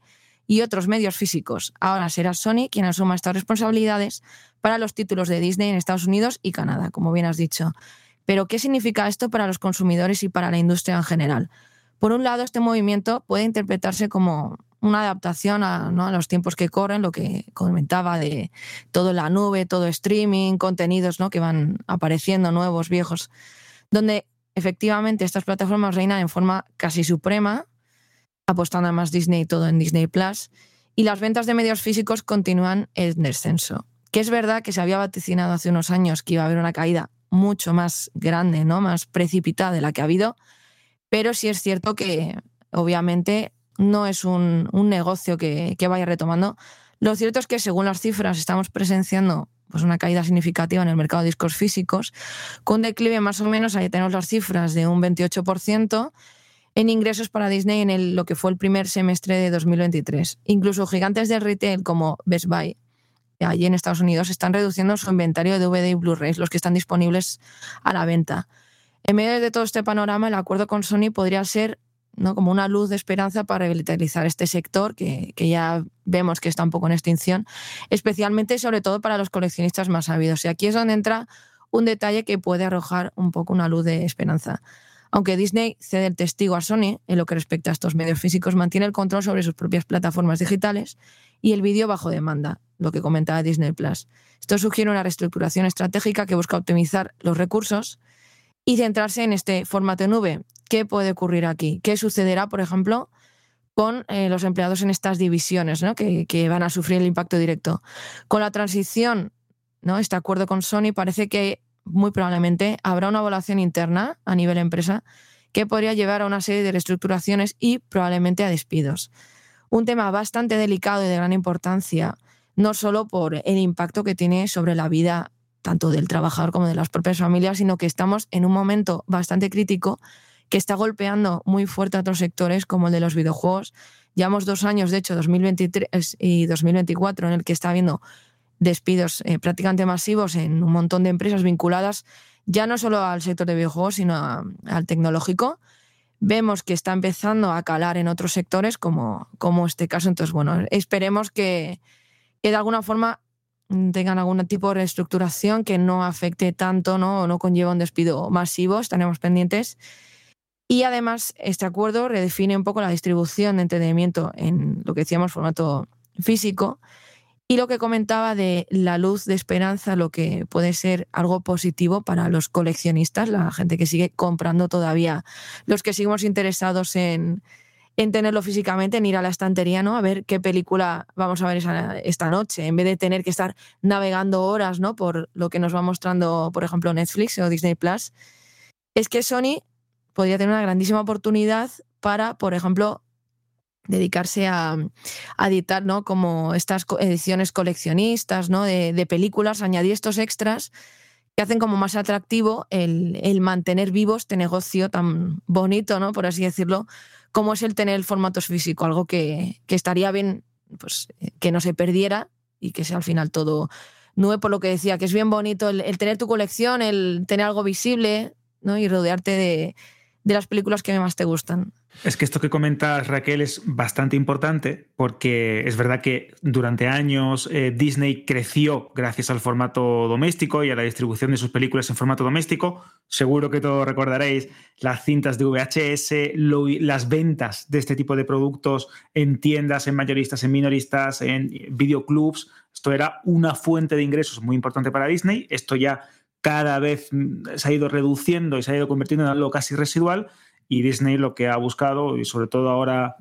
y otros medios físicos. Ahora será Sony quien asuma estas responsabilidades para los títulos de Disney en Estados Unidos y Canadá, como bien has dicho. Pero, ¿qué significa esto para los consumidores y para la industria en general? Por un lado, este movimiento puede interpretarse como una adaptación a, los tiempos que corren, lo que comentaba de todo la nube, todo streaming, contenidos ¿no? que van apareciendo nuevos, viejos, donde efectivamente estas plataformas reinan en forma casi suprema, apostando a más Disney todo en Disney Plus, y las ventas de medios físicos continúan en descenso. Que es verdad que se había vaticinado hace unos años que iba a haber una caída mucho más grande, ¿no? más precipitada de la que ha habido, pero sí es cierto que obviamente no es un, negocio que, vaya retomando. Lo cierto es que según las cifras estamos presenciando pues una caída significativa en el mercado de discos físicos, con declive más o menos, ahí tenemos las cifras de un 28% en ingresos para Disney en lo que fue el primer semestre de 2023. Incluso gigantes del retail como Best Buy, allí en Estados Unidos, están reduciendo su inventario de DVD y Blu-rays, los que están disponibles a la venta. En medio de todo este panorama, el acuerdo con Sony podría ser ¿no? como una luz de esperanza para revitalizar este sector que, ya vemos que está un poco en extinción, especialmente sobre todo para los coleccionistas más ávidos. Y aquí es donde entra un detalle que puede arrojar un poco una luz de esperanza. Aunque Disney cede el testigo a Sony en lo que respecta a estos medios físicos, mantiene el control sobre sus propias plataformas digitales y el vídeo bajo demanda, lo que comentaba Disney Plus. Esto sugiere una reestructuración estratégica que busca optimizar los recursos y centrarse en este formato nube. ¿Qué puede ocurrir aquí? ¿Qué sucederá, por ejemplo, con eh, los empleados en estas divisiones ¿no? que, van a sufrir el impacto directo? Con la transición, ¿no? este acuerdo con Sony, parece que muy probablemente habrá una evaluación interna a nivel empresa que podría llevar a una serie de reestructuraciones y probablemente a despidos. Un tema bastante delicado y de gran importancia, no solo por el impacto que tiene sobre la vida tanto del trabajador como de las propias familias, sino que estamos en un momento bastante crítico que está golpeando muy fuerte a otros sectores como el de los videojuegos. Llevamos dos años, de hecho, 2023 y 2024, en el que está habiendo despidos eh, prácticamente masivos en un montón de empresas vinculadas ya no solo al sector de videojuegos, sino al tecnológico. Vemos que está empezando a calar en otros sectores, como, como este caso. Entonces, bueno, esperemos que, que de alguna forma tengan algún tipo de reestructuración que no afecte tanto ¿no? o no conlleva un despido masivo, estaremos pendientes. Y además, este acuerdo redefine un poco la distribución de entretenimiento en lo que decíamos formato físico y lo que comentaba de la luz de esperanza, lo que puede ser algo positivo para los coleccionistas, la gente que sigue comprando todavía, los que seguimos interesados en, en tenerlo físicamente, en ir a la estantería, ¿no? A ver qué película vamos a ver esta noche, en vez de tener que estar navegando horas, ¿no? Por lo que nos va mostrando, por ejemplo, Netflix o Disney Plus. Es que Sony podría tener una grandísima oportunidad para, por ejemplo, dedicarse a, editar ¿no? como estas ediciones coleccionistas ¿no? de, películas, añadir estos extras que hacen como más atractivo el, mantener vivo este negocio tan bonito, ¿no? por así decirlo, como es el tener el formato físico, algo que, estaría bien pues, que no se perdiera y que sea al final todo nuevo, por lo que decía, que es bien bonito el, el tener tu colección, el tener algo visible ¿no? y rodearte de, de las películas que más te gustan. Es que esto que comentas, Raquel, es bastante importante porque es verdad que durante años eh, Disney creció gracias al formato doméstico y a la distribución de sus películas en formato doméstico. Seguro que todos recordaréis las cintas de VHS, las ventas de este tipo de productos en tiendas, en mayoristas, en minoristas, en videoclubs. Esto era una fuente de ingresos muy importante para Disney. Esto ya cada vez mm, se ha ido reduciendo y se ha ido convirtiendo en algo casi residual y Disney lo que ha buscado, y sobre todo ahora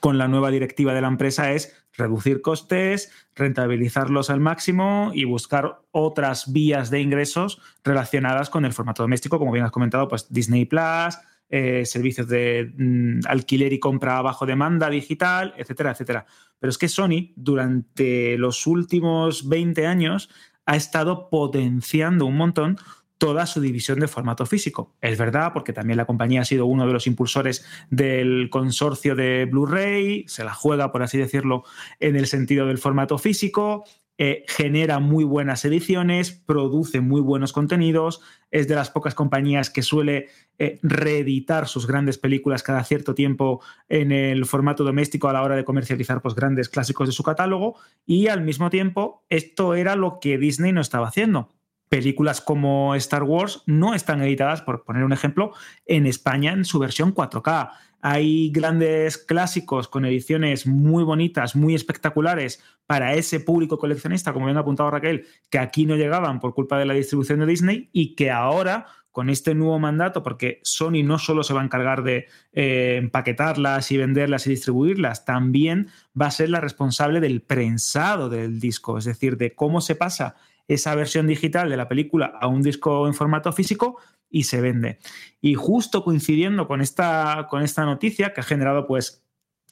con la nueva directiva de la empresa, es reducir costes, rentabilizarlos al máximo y buscar otras vías de ingresos relacionadas con el formato doméstico, como bien has comentado, pues Disney Plus, eh, servicios de mm, alquiler y compra bajo demanda digital, etcétera, etcétera. Pero es que Sony durante los últimos 20 años ha estado potenciando un montón toda su división de formato físico. Es verdad, porque también la compañía ha sido uno de los impulsores del consorcio de Blu-ray, se la juega, por así decirlo, en el sentido del formato físico, eh, genera muy buenas ediciones, produce muy buenos contenidos, es de las pocas compañías que suele eh, reeditar sus grandes películas cada cierto tiempo en el formato doméstico a la hora de comercializar pues, grandes clásicos de su catálogo y al mismo tiempo esto era lo que Disney no estaba haciendo. Películas como Star Wars no están editadas, por poner un ejemplo, en España en su versión 4K hay grandes clásicos con ediciones muy bonitas, muy espectaculares para ese público coleccionista, como bien ha apuntado Raquel, que aquí no llegaban por culpa de la distribución de Disney y que ahora con este nuevo mandato, porque Sony no solo se va a encargar de eh, empaquetarlas y venderlas y distribuirlas, también va a ser la responsable del prensado del disco, es decir, de cómo se pasa esa versión digital de la película a un disco en formato físico, y se vende. Y justo coincidiendo con esta, con esta noticia que ha generado, pues,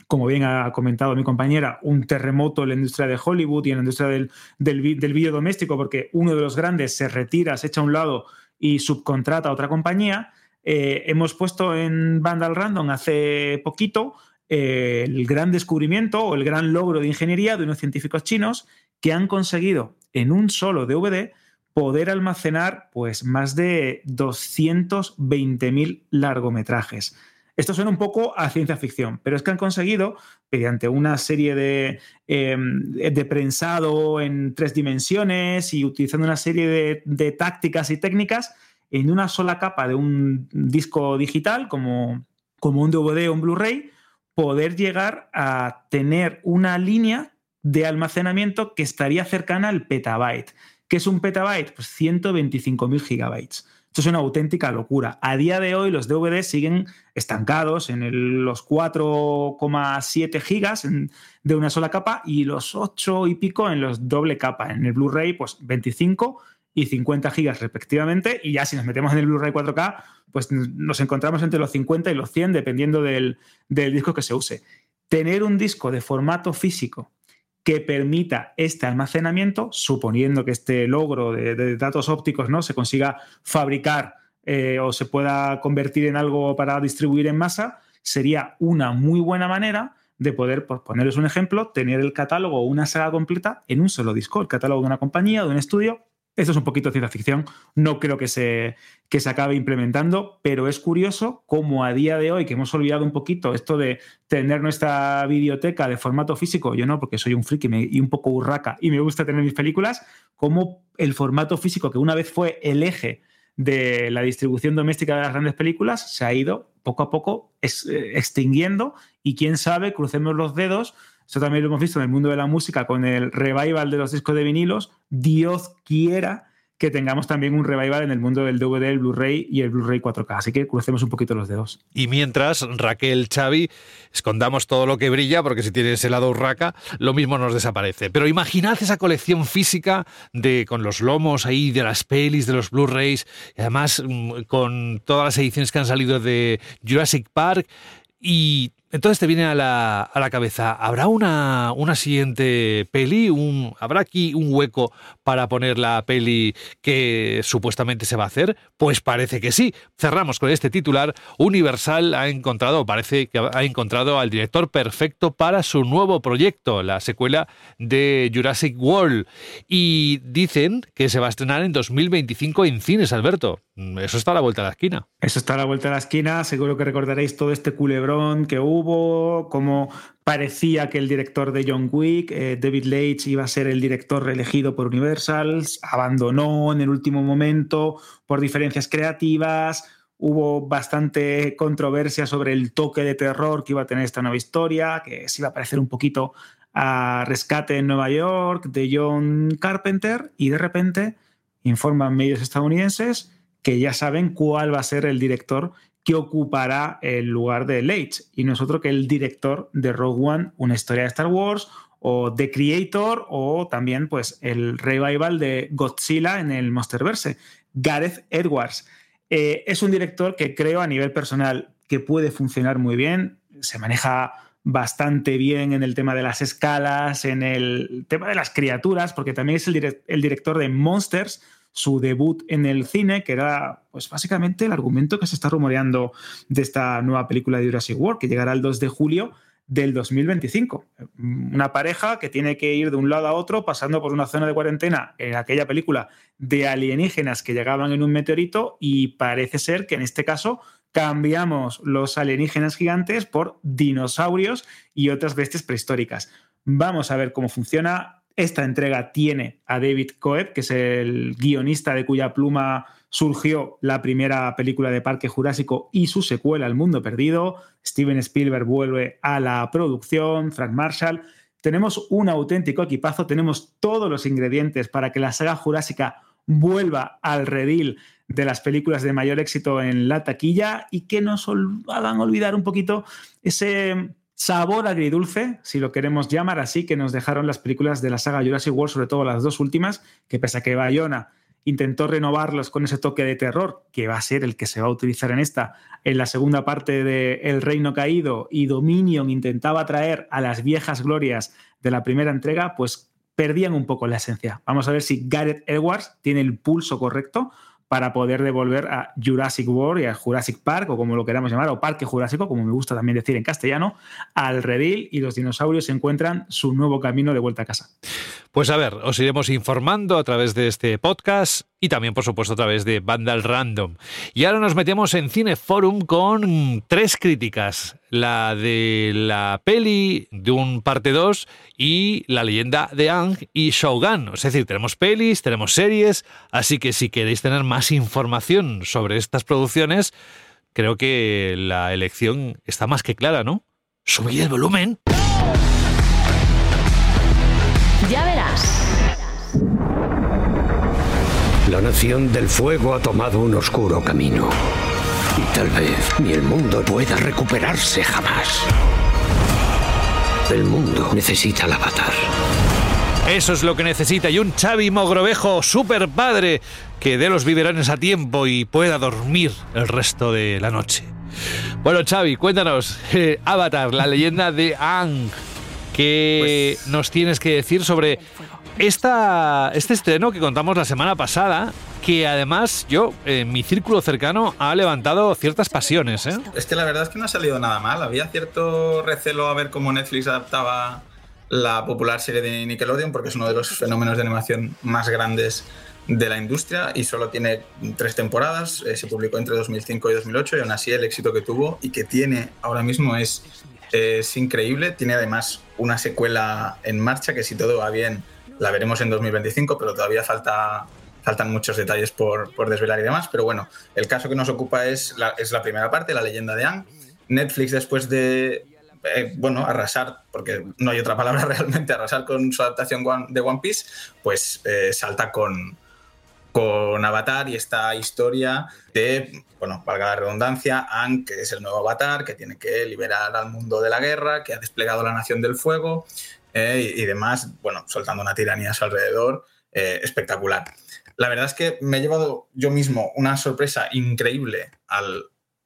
como bien ha comentado mi compañera, un terremoto en la industria de Hollywood y en la industria del, del, doméstico, porque uno de los grandes se retira, se echa a un lado y subcontrata a otra compañía. Eh, hemos puesto en Vandal Random hace poquito eh, el gran descubrimiento o el gran logro de ingeniería de unos científicos chinos que han conseguido en un solo DVD poder almacenar pues más de 220.000 largometrajes. Esto suena un poco a ciencia ficción, pero es que han conseguido, mediante una serie de, em, de prensado en tres dimensiones y utilizando una serie de, tácticas y técnicas, en una sola capa de un disco digital, como, como un DVD o un Blu-ray, poder llegar a tener una línea de almacenamiento que estaría cercana al petabyte. ¿Qué es un petabyte? Pues 125.000 gigabytes. Esto es una auténtica locura. A día de hoy los DVDs siguen estancados en los 4,7 gigas de una sola capa y los 8 y pico en los doble capa. En el Blu-ray, pues 25 y 50 gigas respectivamente. Y ya si nos metemos en el Blu-ray 4K, pues nos encontramos entre los 50 y los 100 dependiendo del disco que se use. Tener un disco de formato físico que permita este almacenamiento, suponiendo que este logro de, datos ópticos ¿no? se consiga fabricar eh, o se pueda convertir en algo para distribuir en masa, sería una muy buena manera de poder, por poneros un ejemplo, tener el catálogo o una saga completa en un solo disco, el catálogo de una compañía, de un estudio. Esto es un poquito ciencia ficción, no creo que se, que se acabe implementando, pero es curioso cómo a día de hoy, que hemos olvidado un poquito esto de tener nuestra biblioteca de formato físico, yo no, porque soy un friki y un poco burraca y me gusta tener mis películas, como el formato físico, que una vez fue el eje de la distribución doméstica de las grandes películas, se ha ido poco a poco eh, extinguiendo y quién sabe, crucemos los dedos, eso también lo hemos visto en el mundo de la música con el revival de los discos de vinilos, Dios quiera que tengamos también un revival en el mundo del DVD, el Blu-ray y el Blu-ray 4K. Así que crucemos un poquito los dedos. Y mientras, Raquel, Xavi, escondamos todo lo que brilla, porque si tienes el lado urraca, lo mismo nos desaparece. Pero imaginad esa colección física de con los lomos ahí, de las pelis, de los Blu-rays, y además mm, con todas las ediciones que han salido de Jurassic Park. Y entonces te viene a la, a la cabeza, ¿habrá una, una siguiente peli? Un, ¿Habrá aquí un hueco para poner la peli que supuestamente se va a hacer? Pues parece que sí. Cerramos con este titular. Universal ha encontrado, parece que ha encontrado al director perfecto para su nuevo proyecto, la secuela de Jurassic World. Y dicen que se va a estrenar en 2025 en cines, Alberto. Eso está a la vuelta de la esquina. Eso está a la vuelta de la esquina. Seguro que recordaréis todo este culebrón que hubo como parecía que el director de John Wick, eh, David Leitch, iba a ser el director elegido por Universal, abandonó en el último momento por diferencias creativas, hubo bastante controversia sobre el toque de terror que iba a tener esta nueva historia, que se iba a parecer un poquito a Rescate en Nueva York de John Carpenter, y de repente informan medios estadounidenses que ya saben cuál va a ser el director que ocupará el lugar de Leitch y nosotros que el director de Rogue One, una historia de Star Wars, o The Creator, o también pues el revival de Godzilla en el Monsterverse, Gareth Edwards. Eh, es un director que creo a nivel personal que puede funcionar muy bien, se maneja bastante bien en el tema de las escalas, en el tema de las criaturas, porque también es el director de Monsters, su debut en el cine, que era pues básicamente el argumento que se está rumoreando de esta nueva película de Jurassic World, que llegará el 2 de julio del 2025. Una pareja que tiene que ir de un lado a otro pasando por una zona de cuarentena en aquella película de alienígenas que llegaban en un meteorito y parece ser que en este caso cambiamos los alienígenas gigantes por dinosaurios y otras bestias prehistóricas. Vamos a ver cómo funciona. Esta entrega tiene a David Coeb, que es el guionista de cuya pluma surgió la primera película de Parque Jurásico y su secuela El Mundo Perdido. Steven Spielberg vuelve a la producción, Frank Marshall. Tenemos un auténtico equipazo, tenemos todos los ingredientes para que la saga jurásica vuelva al redil de las películas de mayor éxito en la taquilla y que nos hagan olvidar un poquito ese sabor agridulce, si lo queremos llamar así, que nos dejaron las películas de la saga Jurassic World, sobre todo las dos últimas, que pese a que Bayona intentó renovarlos con ese toque de terror, que va a ser el que se va a utilizar en esta, en la segunda parte de El Reino Caído, y Dominion intentaba traer a las viejas glorias de la primera entrega, pues perdían un poco la esencia. Vamos a ver si Gareth Edwards tiene el pulso correcto para poder devolver a Jurassic World y a Jurassic Park, o como lo queramos llamar, o Parque Jurásico, como me gusta también decir en castellano, al redil y los dinosaurios encuentran su nuevo camino de vuelta a casa. Pues a ver, os iremos informando a través de este podcast y también, por supuesto, a través de Vandal Random. Y ahora nos metemos en Cineforum con tres críticas. La de la peli de un parte 2 y la leyenda de Ang y Shogun. Es decir, tenemos pelis, tenemos series, así que si queréis tener más información sobre estas producciones, creo que la elección está más que clara, ¿no? Subid el volumen. La nación del fuego ha tomado un oscuro camino. Y tal vez ni el mundo pueda recuperarse jamás. El mundo necesita al avatar. Eso es lo que necesita. Y un Xavi Mogrovejo, super padre, que dé los biberones a tiempo y pueda dormir el resto de la noche. Bueno, Xavi, cuéntanos. eh, Avatar, la leyenda de Ang. ¿Qué nos tienes que decir sobre esta, este estreno que contamos la semana pasada? que además yo, en mi círculo cercano, ha levantado ciertas pasiones. ¿eh? Es que la verdad es que no ha salido nada mal. Había cierto recelo a ver cómo Netflix adaptaba la popular serie de Nickelodeon, porque es uno de los fenómenos de animación más grandes de la industria y solo tiene tres temporadas, eh, se publicó entre 2005 y 2008 y aún así el éxito que tuvo y que tiene ahora mismo es, es increíble. Tiene además una secuela en marcha que si todo va bien la veremos en 2025, pero todavía falta, faltan muchos detalles por, por desvelar y demás. Pero bueno, el caso que nos ocupa es la, es la primera parte, la leyenda de Anne. Netflix después de eh, bueno, arrasar, porque no hay otra palabra realmente, arrasar con su adaptación de One Piece, pues eh, salta con, con Avatar y esta historia de, bueno, valga la redundancia, Aang, que es el nuevo Avatar, que tiene que liberar al mundo de la guerra, que ha desplegado la Nación del Fuego eh, y, demás, bueno, soltando una tiranía a su alrededor, eh, espectacular. La verdad es que me he llevado yo mismo una sorpresa increíble al,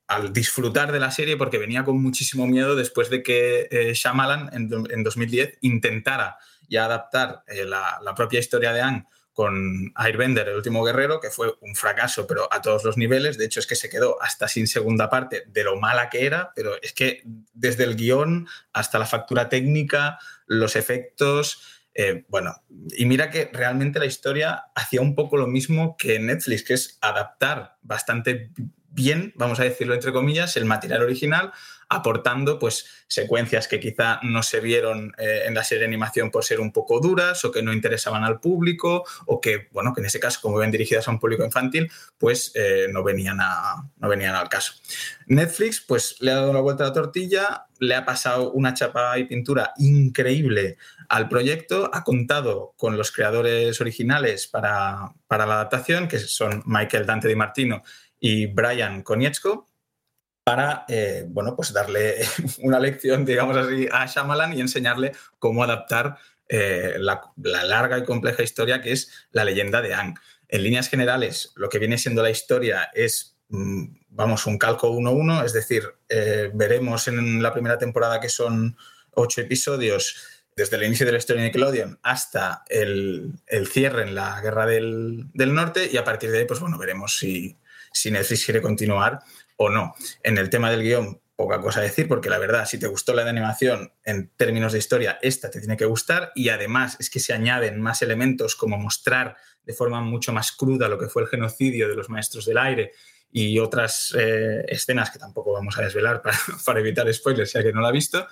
al disfrutar de la serie porque venía con muchísimo miedo después de que eh, Shyamalan en, en, 2010 intentara ya adaptar la, la propia historia de Aang con Airbender, el último guerrero, que fue un fracaso, pero a todos los niveles. De hecho, es que se quedó hasta sin segunda parte de lo mala que era, pero es que desde el guion hasta la factura técnica, los efectos, eh, bueno, y mira que realmente la historia hacía un poco lo mismo que Netflix, que es adaptar bastante bien, vamos a decirlo entre comillas, el material original aportando pues secuencias que quizá no se vieron eh, en la serie de animación por ser un poco duras o que no interesaban al público o que, bueno, que en ese caso, como ven dirigidas a un público infantil, pues eh, no, venían a, no venían al caso. Netflix pues le ha dado una vuelta a la tortilla, le ha pasado una chapa y pintura increíble al proyecto, ha contado con los creadores originales para, para la adaptación, que son Michael Dante Di Martino y Brian Konietzko, para eh, bueno, pues darle una lección, digamos así, a Shyamalan y enseñarle cómo adaptar eh, la, larga y compleja historia que es la leyenda de Ang. En líneas generales, lo que viene siendo la historia es, mm, vamos, un calco 1-1, es decir, eh, veremos en la primera temporada que son ocho episodios desde el inicio de la historia de Nickelodeon hasta el, cierre en la Guerra del, Norte y a partir de ahí, pues bueno, veremos si, si Netflix quiere continuar o no. En el tema del guion, poca cosa decir, porque la verdad, si te gustó la de animación en términos de historia, esta te tiene que gustar y además es que se añaden más elementos como mostrar de forma mucho más cruda lo que fue el genocidio de los maestros del aire y otras eh, escenas que tampoco vamos a desvelar para, evitar spoilers, si alguien no la ha visto.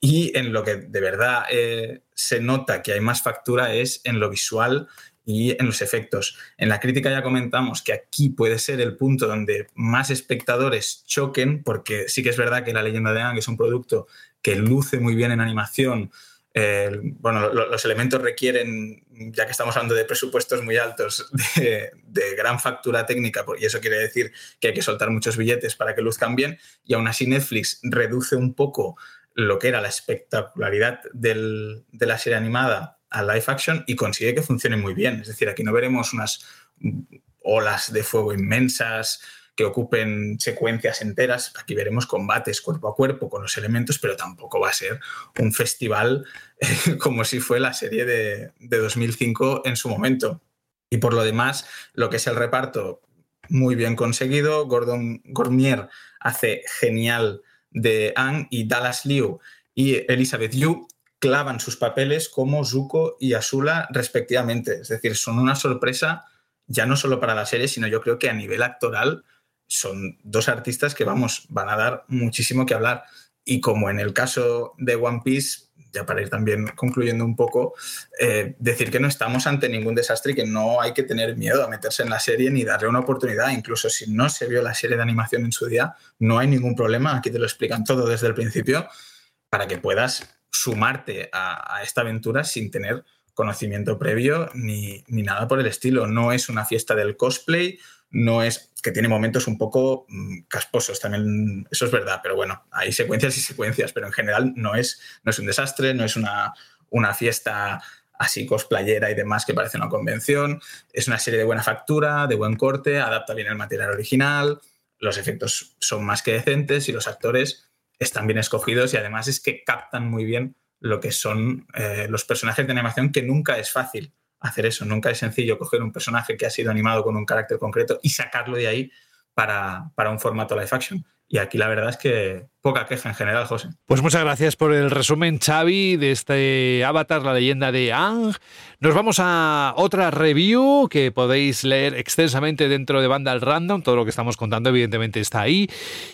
Y en lo que de verdad eh, se nota que hay más factura es en lo visual y en los efectos. En la crítica ya comentamos que aquí puede ser el punto donde más espectadores choquen, porque sí que es verdad que La leyenda de Aang es un producto que luce muy bien en animación. bueno, los elementos requieren, ya que estamos hablando de presupuestos muy altos, de, gran factura técnica, y eso quiere decir que hay que soltar muchos billetes para que luzcan bien, y aún así Netflix reduce un poco lo que era la espectacularidad de la serie animada a live action y consigue que funcione muy bien. Es decir, aquí no veremos unas olas de fuego inmensas que ocupen secuencias enteras. Aquí veremos combates cuerpo a cuerpo con los elementos, pero tampoco va a ser un festival eh, como si fue la serie de, de 2005 en su momento. Y por lo demás, lo que es el reparto, muy bien conseguido. Gordon Gormier hace genial de Anne y Dallas Liu y Elizabeth Yu clavan sus papeles como Zuko y Asula respectivamente. Es decir, son una sorpresa ya no solo para la serie, sino yo creo que a nivel actoral son dos artistas que, vamos, van a dar muchísimo que hablar. Y como en el caso de One Piece, ya para ir también concluyendo un poco, eh, decir que no estamos ante ningún desastre y que no hay que tener miedo a meterse en la serie ni darle una oportunidad. Incluso si no se vio la serie de animación en su día, no hay ningún problema. Aquí te lo explican todo desde el principio para que puedas sumarte a, esta aventura sin tener conocimiento previo ni, nada por el estilo. No es una fiesta del cosplay, no es que tiene momentos un poco mm, casposos, también eso es verdad, pero bueno, hay secuencias y secuencias, pero en general no es, no es un desastre, no es una, una fiesta así cosplayera y demás que parece una convención, es una serie de buena factura, de buen corte, adapta bien el material original, los efectos son más que decentes y los actores están bien escogidos y además es que captan muy bien lo que son eh, los personajes de animación que nunca es fácil hacer eso. Nunca es sencillo coger un personaje que ha sido animado con un carácter concreto y sacarlo de ahí para, para un formato live action. Y aquí la verdad es que poca queja en general, José. Pues muchas gracias por el resumen, Xavi, de este Avatar, la leyenda de Ang. Nos vamos a otra review que podéis leer extensamente dentro de Vandal Random. Todo lo que estamos contando, evidentemente, está ahí.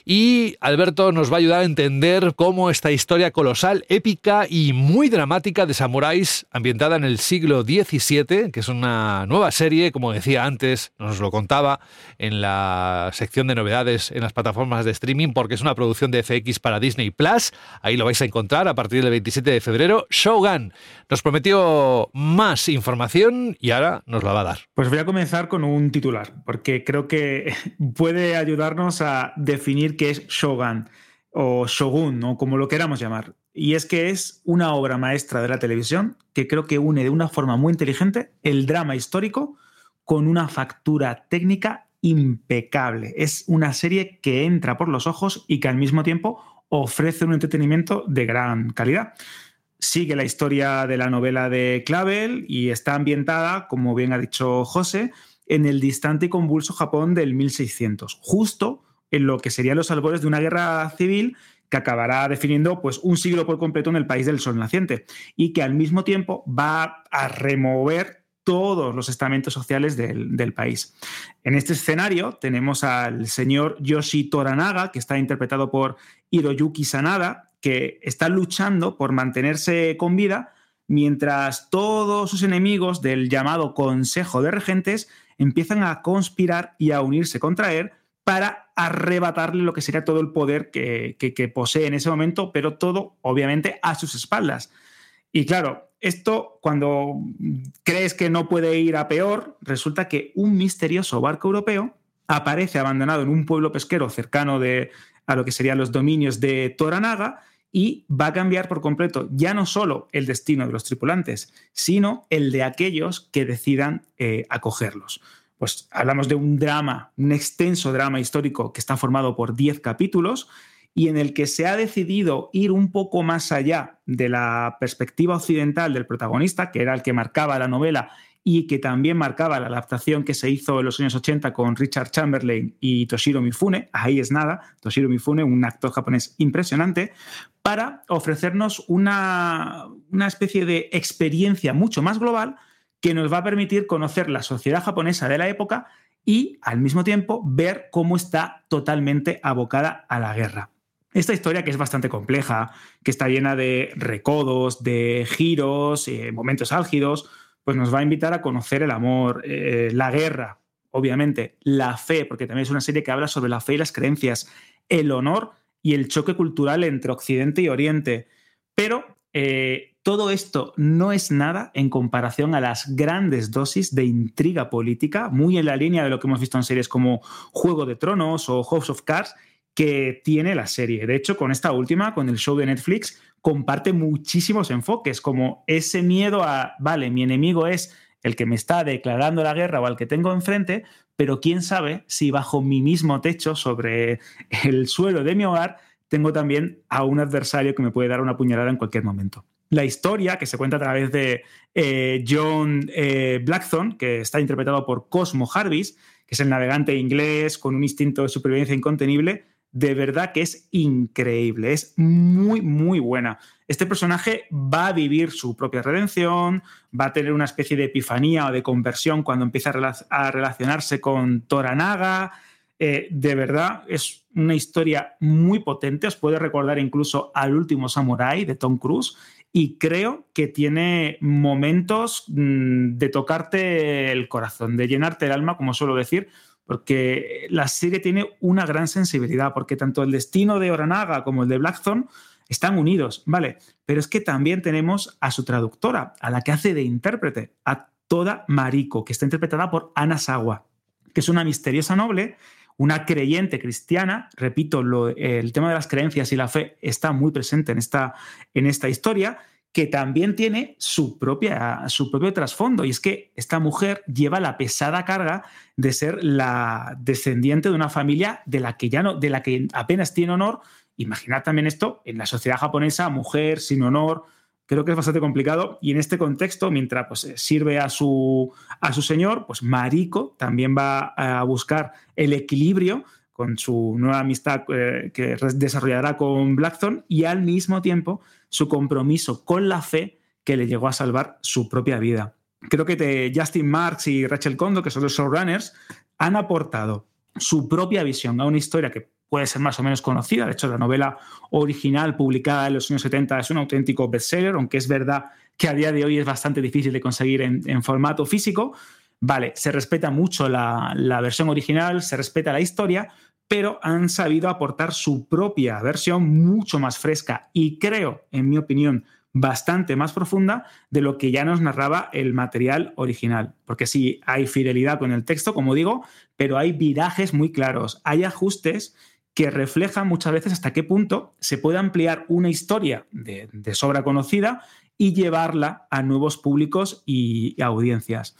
Y Alberto nos va a ayudar a entender cómo esta historia colosal, épica y muy dramática de samuráis, ambientada en el siglo XVII, que es una nueva serie, como decía antes, nos lo contaba en la sección de novedades en las plataformas de streaming, porque es una producción de FX para Disney Plus. Ahí lo vais a encontrar a partir del 27 de febrero. Shogun nos prometió más información y ahora nos la va a dar. Pues voy a comenzar con un titular, porque creo que puede ayudarnos a definir qué es Shogun o Shogun, o como lo queramos llamar. Y es que es una obra maestra de la televisión que creo que une de una forma muy inteligente el drama histórico con una factura técnica impecable. Es una serie que entra por los ojos y que al mismo tiempo ofrece un entretenimiento de gran calidad. Sigue la historia de la novela de Clavel y está ambientada, como bien ha dicho José, en el distante y convulso Japón del 1600, justo en lo que serían los albores de una guerra civil que acabará definiendo pues, un siglo por completo en el país del sol naciente y que al mismo tiempo va a remover todos los estamentos sociales del, país. En este escenario tenemos al señor Yoshi Toranaga, que está interpretado por Hiroyuki Sanada, que está luchando por mantenerse con vida mientras todos sus enemigos del llamado Consejo de Regentes empiezan a conspirar y a unirse contra él para arrebatarle lo que sería todo el poder que, que posee en ese momento, pero todo obviamente a sus espaldas. Y claro, esto, cuando crees que no puede ir a peor, resulta que un misterioso barco europeo aparece abandonado en un pueblo pesquero cercano de, a lo que serían los dominios de Toranaga y va a cambiar por completo ya no solo el destino de los tripulantes, sino el de aquellos que decidan eh, acogerlos. Pues hablamos de un drama, un extenso drama histórico que está formado por 10 capítulos y en el que se ha decidido ir un poco más allá de la perspectiva occidental del protagonista, que era el que marcaba la novela y que también marcaba la adaptación que se hizo en los años 80 con Richard Chamberlain y Toshiro Mifune, ahí es nada, Toshiro Mifune, un actor japonés impresionante, para ofrecernos una, una especie de experiencia mucho más global que nos va a permitir conocer la sociedad japonesa de la época y al mismo tiempo ver cómo está totalmente abocada a la guerra. Esta historia que es bastante compleja, que está llena de recodos, de giros, eh, momentos álgidos, pues nos va a invitar a conocer el amor, eh, la guerra, obviamente, la fe, porque también es una serie que habla sobre la fe y las creencias, el honor y el choque cultural entre Occidente y Oriente. Pero eh, todo esto no es nada en comparación a las grandes dosis de intriga política, muy en la línea de lo que hemos visto en series como Juego de Tronos o House of Cards, que tiene la serie. De hecho, con esta última, con el show de Netflix, comparte muchísimos enfoques, como ese miedo a, vale, mi enemigo es el que me está declarando la guerra o al que tengo enfrente, pero quién sabe si bajo mi mismo techo, sobre el suelo de mi hogar, tengo también a un adversario que me puede dar una puñalada en cualquier momento. La historia, que se cuenta a través de eh, John eh, Blackthorne, que está interpretado por Cosmo Jarvis, que es el navegante inglés con un instinto de supervivencia incontenible, de verdad que es increíble, es muy, muy buena. Este personaje va a vivir su propia redención, va a tener una especie de epifanía o de conversión cuando empieza a, relacionarse con Toranaga. Eh, de verdad, es una historia muy potente, os puede recordar incluso al último Samurai de Tom Cruise y creo que tiene momentos mm, de tocarte el corazón, de llenarte el alma, como suelo decir, porque la serie tiene una gran sensibilidad, porque tanto el destino de Oranaga como el de Blackthorn están unidos, ¿vale? Pero es que también tenemos a su traductora, a la que hace de intérprete, a Toda Mariko, que está interpretada por Ana Sawa, que es una misteriosa noble, una creyente cristiana, repito, el tema de las creencias y la fe está muy presente en esta, en esta historia, que también tiene su, propia, su propio trasfondo. Y es que esta mujer lleva la pesada carga de ser la descendiente de una familia de la que, ya no, de la que apenas tiene honor. Imaginad también esto en la sociedad japonesa, mujer sin honor, creo que es bastante complicado y en este contexto, mientras pues, sirve a su, a su señor, pues Mariko también va a buscar el equilibrio con su nueva amistad eh, que desarrollará con Blackthorn y al mismo tiempo su compromiso con la fe que le llegó a salvar su propia vida. Creo que Justin Marks y Rachel Kondo, que son los showrunners, han aportado su propia visión a una historia que puede ser más o menos conocida. De hecho, la novela original publicada en los años 70 es un auténtico bestseller, aunque es verdad que a día de hoy es bastante difícil de conseguir en, formato físico. Vale, se respeta mucho la versión original, se respeta la historia, pero han sabido aportar su propia versión mucho más fresca y creo, en mi opinión, bastante más profunda de lo que ya nos narraba el material original. Porque sí, hay fidelidad con el texto, como digo, pero hay virajes muy claros, hay ajustes que reflejan muchas veces hasta qué punto se puede ampliar una historia de, sobra conocida y llevarla a nuevos públicos y, audiencias.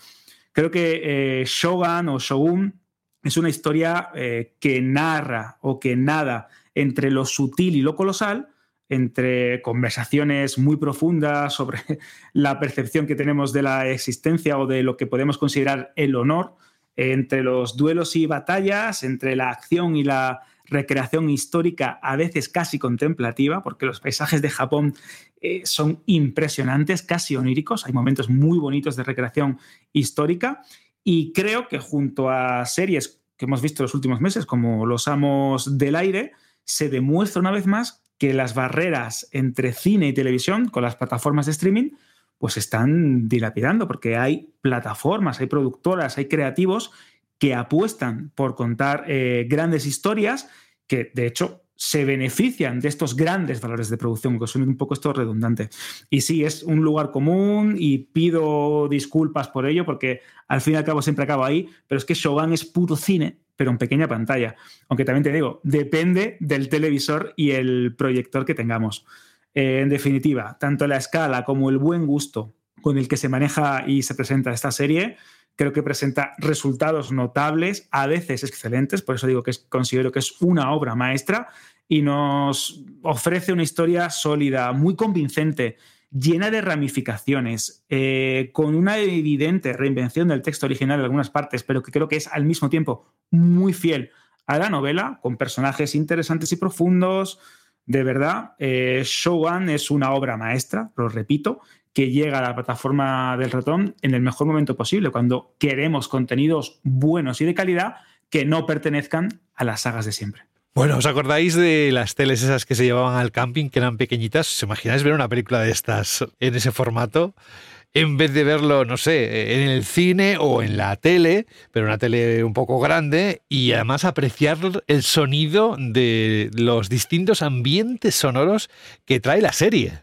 Creo que eh, Shogun o Shogun es una historia eh, que narra o que nada entre lo sutil y lo colosal, entre conversaciones muy profundas sobre la percepción que tenemos de la existencia o de lo que podemos considerar el honor, entre los duelos y batallas, entre la acción y la recreación histórica, a veces casi contemplativa, porque los paisajes de Japón eh, son impresionantes, casi oníricos, hay momentos muy bonitos de recreación histórica, y creo que junto a series que hemos visto los últimos meses, como Los Amos del Aire, se demuestra una vez más que las barreras entre cine y televisión con las plataformas de streaming pues están dilapidando, porque hay plataformas, hay productoras, hay creativos que apuestan por contar eh, grandes historias que, de hecho, se benefician de estos grandes valores de producción, que son un poco esto redundante. Y sí, es un lugar común y pido disculpas por ello, porque al fin y al cabo siempre acabo ahí, pero es que Shogun es puto cine pero en pequeña pantalla. Aunque también te digo, depende del televisor y el proyector que tengamos. Eh, en definitiva, tanto la escala como el buen gusto con el que se maneja y se presenta esta serie, creo que presenta resultados notables, a veces excelentes, por eso digo que considero que es una obra maestra y nos ofrece una historia sólida, muy convincente, llena de ramificaciones, eh, con una evidente reinvención del texto original en algunas partes, pero que creo que es al mismo tiempo muy fiel a la novela, con personajes interesantes y profundos. De verdad, eh, Shogun es una obra maestra, lo repito, que llega a la plataforma del ratón en el mejor momento posible, cuando queremos contenidos buenos y de calidad que no pertenezcan a las sagas de siempre. Bueno, ¿os acordáis de las teles esas que se llevaban al camping, que eran pequeñitas? ¿Os imagináis ver una película de estas en ese formato? En vez de verlo, no sé, en el cine o en la tele, pero una tele un poco grande, y además apreciar el sonido de los distintos ambientes sonoros que trae la serie.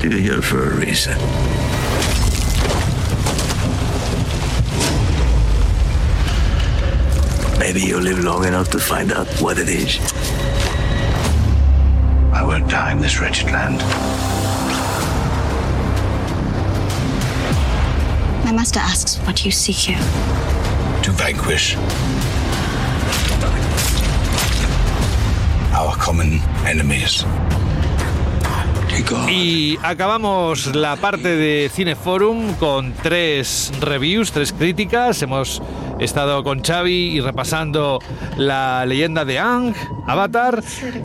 Brought you here for a reason. Maybe you'll live long enough to find out what it is. I won't die in this wretched land. My master asks what you seek here. To vanquish our common enemies. Y acabamos la parte de Cineforum con tres reviews, tres críticas. Hemos estado con Xavi y repasando la leyenda de Ang, Avatar.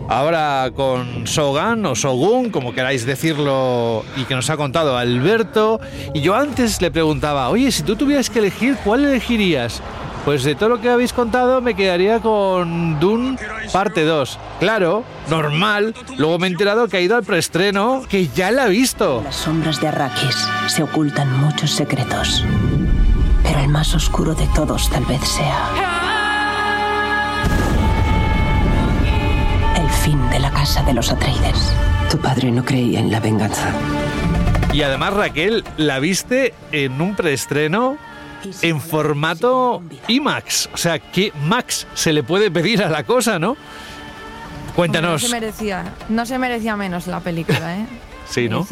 Ahora con Shogun o Shogun, como queráis decirlo, y que nos ha contado Alberto. Y yo antes le preguntaba, oye, si tú tuvieras que elegir, ¿cuál elegirías? Pues de todo lo que habéis contado me quedaría con Dune parte 2. Claro, normal. Luego me he enterado que ha ido al preestreno, que ya la ha visto. En las sombras de Arrakis se ocultan muchos secretos. Pero el más oscuro de todos tal vez sea... El fin de la casa de los Atreides. Tu padre no creía en la venganza. Y además, Raquel, la viste en un preestreno en formato IMAX. O sea, ¿qué Max se le puede pedir a la cosa, no? Cuéntanos. No se merecía, no se merecía menos la película, ¿eh? sí, ¿no?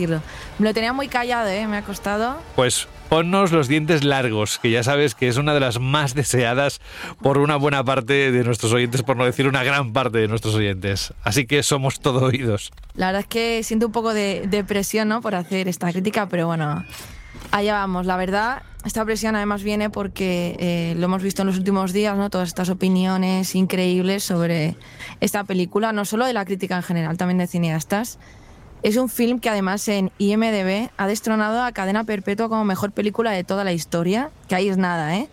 Me lo tenía muy callado, ¿eh? Me ha costado. Pues ponnos los dientes largos, que ya sabes que es una de las más deseadas por una buena parte de nuestros oyentes, por no decir una gran parte de nuestros oyentes. Así que somos todo oídos. La verdad es que siento un poco de, de presión, ¿no? Por hacer esta crítica, pero bueno, allá vamos. La verdad, esta presión además viene porque eh, lo hemos visto en los últimos días, ¿no? Todas estas opiniones increíbles sobre esta película, no solo de la crítica en general, también de cineastas. Es un film que además en IMDB ha destronado a Cadena Perpetua como mejor película de toda la historia, que ahí es nada, ¿eh?